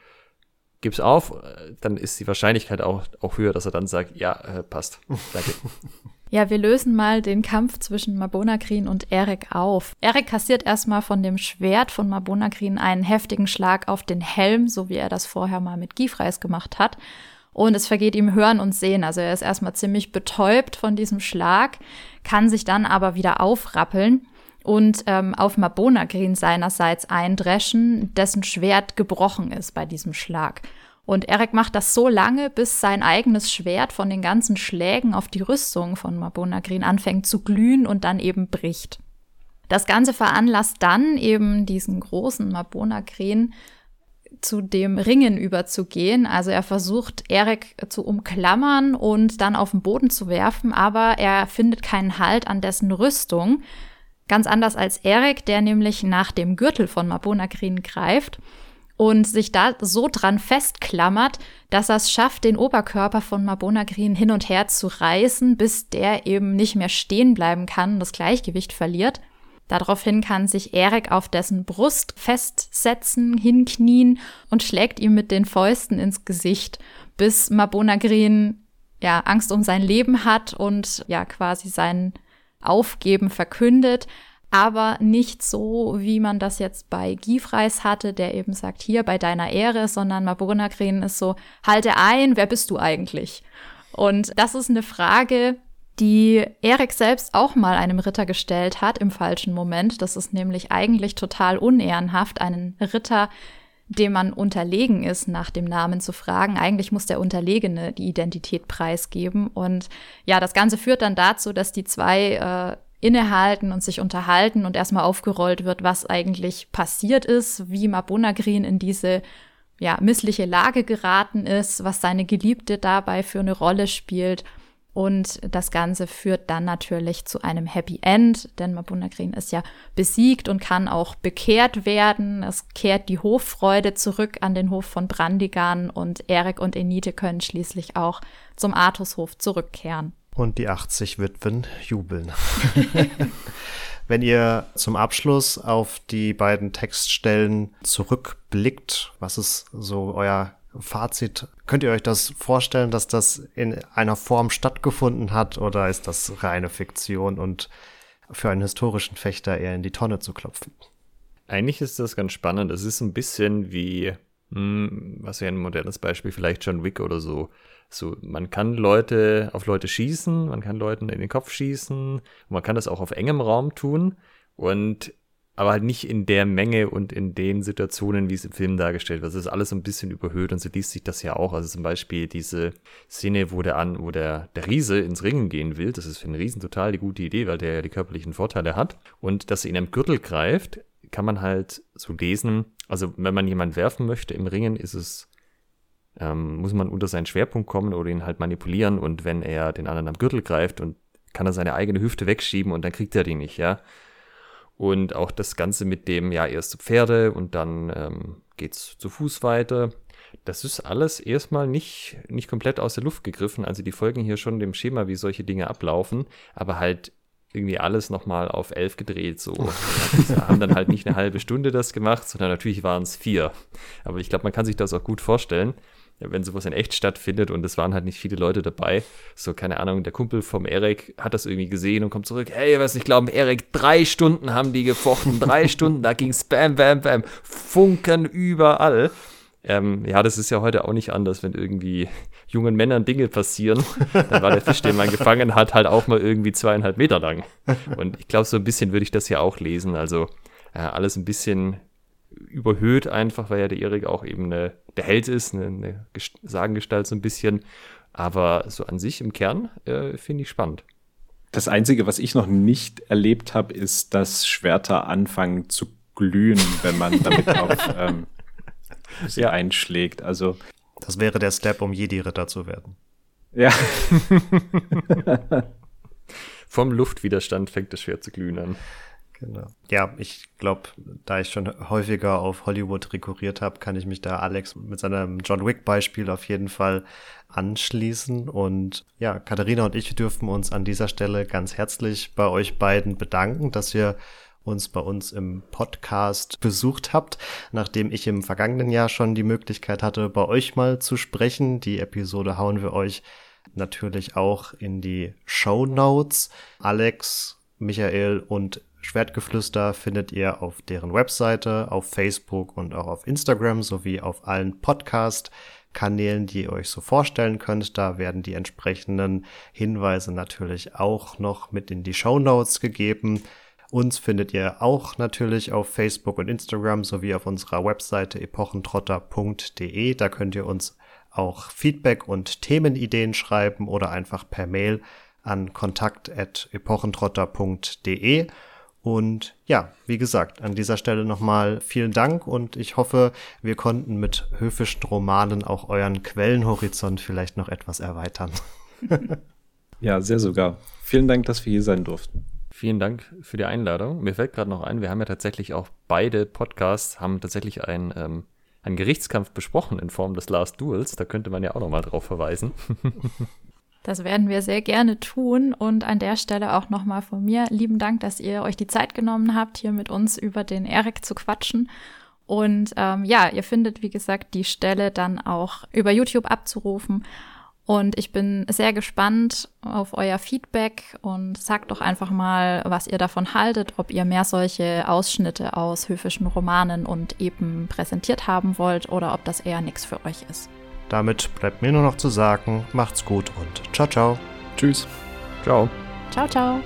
gib's auf, äh, dann ist die Wahrscheinlichkeit auch, auch höher, dass er dann sagt, ja, äh, passt. Danke. (laughs) Ja, wir lösen mal den Kampf zwischen Mabonakrin und Erik auf. Erik kassiert erstmal von dem Schwert von Mabonakrin einen heftigen Schlag auf den Helm, so wie er das vorher mal mit Gifreis gemacht hat. Und es vergeht ihm Hören und Sehen. Also er ist erstmal ziemlich betäubt von diesem Schlag, kann sich dann aber wieder aufrappeln und ähm, auf Mabonakrin seinerseits eindreschen, dessen Schwert gebrochen ist bei diesem Schlag. Und Eric macht das so lange, bis sein eigenes Schwert von den ganzen Schlägen auf die Rüstung von Mabonagrin anfängt zu glühen und dann eben bricht. Das Ganze veranlasst dann eben diesen großen Mabonagrin zu dem Ringen überzugehen. Also er versucht, Erik zu umklammern und dann auf den Boden zu werfen, aber er findet keinen Halt an dessen Rüstung. Ganz anders als Erik, der nämlich nach dem Gürtel von Mabonagrin greift und sich da so dran festklammert, dass er es schafft, den Oberkörper von Mabona Green hin und her zu reißen, bis der eben nicht mehr stehen bleiben kann, und das Gleichgewicht verliert. Daraufhin kann sich Erik auf dessen Brust festsetzen, hinknien und schlägt ihm mit den Fäusten ins Gesicht, bis Mabona Green ja Angst um sein Leben hat und ja quasi sein Aufgeben verkündet, aber nicht so, wie man das jetzt bei Gifreis hatte, der eben sagt, hier bei deiner Ehre, sondern Mabona Green ist so, halte ein, wer bist du eigentlich? Und das ist eine Frage, die Erik selbst auch mal einem Ritter gestellt hat im falschen Moment. Das ist nämlich eigentlich total unehrenhaft, einen Ritter, dem man unterlegen ist, nach dem Namen zu fragen. Eigentlich muss der Unterlegene die Identität preisgeben. Und ja, das Ganze führt dann dazu, dass die zwei äh, innehalten und sich unterhalten und erstmal aufgerollt wird, was eigentlich passiert ist, wie Mabona Green in diese ja, missliche Lage geraten ist, was seine Geliebte dabei für eine Rolle spielt und das Ganze führt dann natürlich zu einem Happy End, denn Mabuna Green ist ja besiegt und kann auch bekehrt werden. Es kehrt die Hoffreude zurück an den Hof von Brandigan und Erik und Enite können schließlich auch zum Artushof zurückkehren. Und die 80 Witwen jubeln. (laughs) Wenn ihr zum Abschluss auf die beiden Textstellen zurückblickt, was ist so euer Fazit, könnt ihr euch das vorstellen, dass das in einer Form stattgefunden hat oder ist das reine Fiktion und für einen historischen Fechter eher in die Tonne zu klopfen? Eigentlich ist das ganz spannend. Es ist ein bisschen wie, hm, was wäre ein modernes Beispiel, vielleicht John Wick oder so. So, man kann Leute auf Leute schießen, man kann Leuten in den Kopf schießen, man kann das auch auf engem Raum tun. Und aber halt nicht in der Menge und in den Situationen, wie es im Film dargestellt wird. Das ist alles so ein bisschen überhöht und so liest sich das ja auch. Also zum Beispiel diese Szene, wo der an, wo der, der Riese ins Ringen gehen will. Das ist für einen Riesen total die gute Idee, weil der ja die körperlichen Vorteile hat. Und dass er ihn am Gürtel greift, kann man halt so lesen. Also wenn man jemanden werfen möchte im Ringen, ist es ähm, muss man unter seinen Schwerpunkt kommen oder ihn halt manipulieren. Und wenn er den anderen am Gürtel greift und kann er seine eigene Hüfte wegschieben und dann kriegt er die nicht, ja. Und auch das Ganze mit dem, ja, erst zu Pferde und dann ähm, geht's zu Fuß weiter. Das ist alles erstmal nicht, nicht komplett aus der Luft gegriffen. Also die folgen hier schon dem Schema, wie solche Dinge ablaufen, aber halt irgendwie alles nochmal auf elf gedreht. So. Wir (laughs) haben dann halt nicht eine halbe Stunde das gemacht, sondern natürlich waren es vier. Aber ich glaube, man kann sich das auch gut vorstellen wenn sowas in echt stattfindet und es waren halt nicht viele Leute dabei. So, keine Ahnung, der Kumpel vom Erik hat das irgendwie gesehen und kommt zurück. Hey, was nicht glauben, Erik, drei Stunden haben die gefochten, drei (laughs) Stunden, da ging's bam, bam, bam, Funken überall. Ähm, ja, das ist ja heute auch nicht anders, wenn irgendwie jungen Männern Dinge passieren. Dann war der Fisch, den man gefangen hat, halt auch mal irgendwie zweieinhalb Meter lang. Und ich glaube, so ein bisschen würde ich das ja auch lesen. Also äh, alles ein bisschen überhöht einfach, weil ja der Erik auch eben eine, der Held ist, eine, eine Sagengestalt so ein bisschen. Aber so an sich im Kern äh, finde ich spannend. Das Einzige, was ich noch nicht erlebt habe, ist, dass Schwerter anfangen zu glühen, wenn man damit (laughs) auf ähm, sie ja. einschlägt. Also das wäre der Step, um Jedi-Ritter zu werden. Ja. (laughs) Vom Luftwiderstand fängt das Schwert zu glühen an. Genau. Ja, ich glaube, da ich schon häufiger auf Hollywood rekurriert habe, kann ich mich da Alex mit seinem John Wick-Beispiel auf jeden Fall anschließen. Und ja, Katharina und ich dürfen uns an dieser Stelle ganz herzlich bei euch beiden bedanken, dass ihr uns bei uns im Podcast besucht habt, nachdem ich im vergangenen Jahr schon die Möglichkeit hatte, bei euch mal zu sprechen. Die Episode hauen wir euch natürlich auch in die Show Notes. Alex, Michael und Schwertgeflüster findet ihr auf deren Webseite, auf Facebook und auch auf Instagram sowie auf allen Podcast-Kanälen, die ihr euch so vorstellen könnt. Da werden die entsprechenden Hinweise natürlich auch noch mit in die Show Notes gegeben. Uns findet ihr auch natürlich auf Facebook und Instagram sowie auf unserer Webseite epochentrotter.de. Da könnt ihr uns auch Feedback und Themenideen schreiben oder einfach per Mail an kontakt.epochentrotter.de. Und ja, wie gesagt, an dieser Stelle nochmal vielen Dank und ich hoffe, wir konnten mit höfischen Romanen auch euren Quellenhorizont vielleicht noch etwas erweitern. (laughs) ja, sehr sogar. Vielen Dank, dass wir hier sein durften. Vielen Dank für die Einladung. Mir fällt gerade noch ein, wir haben ja tatsächlich auch beide Podcasts, haben tatsächlich ein ähm, einen Gerichtskampf besprochen in Form des Last Duels. Da könnte man ja auch nochmal drauf verweisen. (laughs) Das werden wir sehr gerne tun und an der Stelle auch nochmal von mir lieben Dank, dass ihr euch die Zeit genommen habt, hier mit uns über den Erik zu quatschen. Und ähm, ja, ihr findet, wie gesagt, die Stelle dann auch über YouTube abzurufen. Und ich bin sehr gespannt auf euer Feedback und sagt doch einfach mal, was ihr davon haltet, ob ihr mehr solche Ausschnitte aus höfischen Romanen und eben präsentiert haben wollt oder ob das eher nichts für euch ist. Damit bleibt mir nur noch zu sagen, macht's gut und ciao, ciao. Tschüss. Ciao. Ciao, ciao.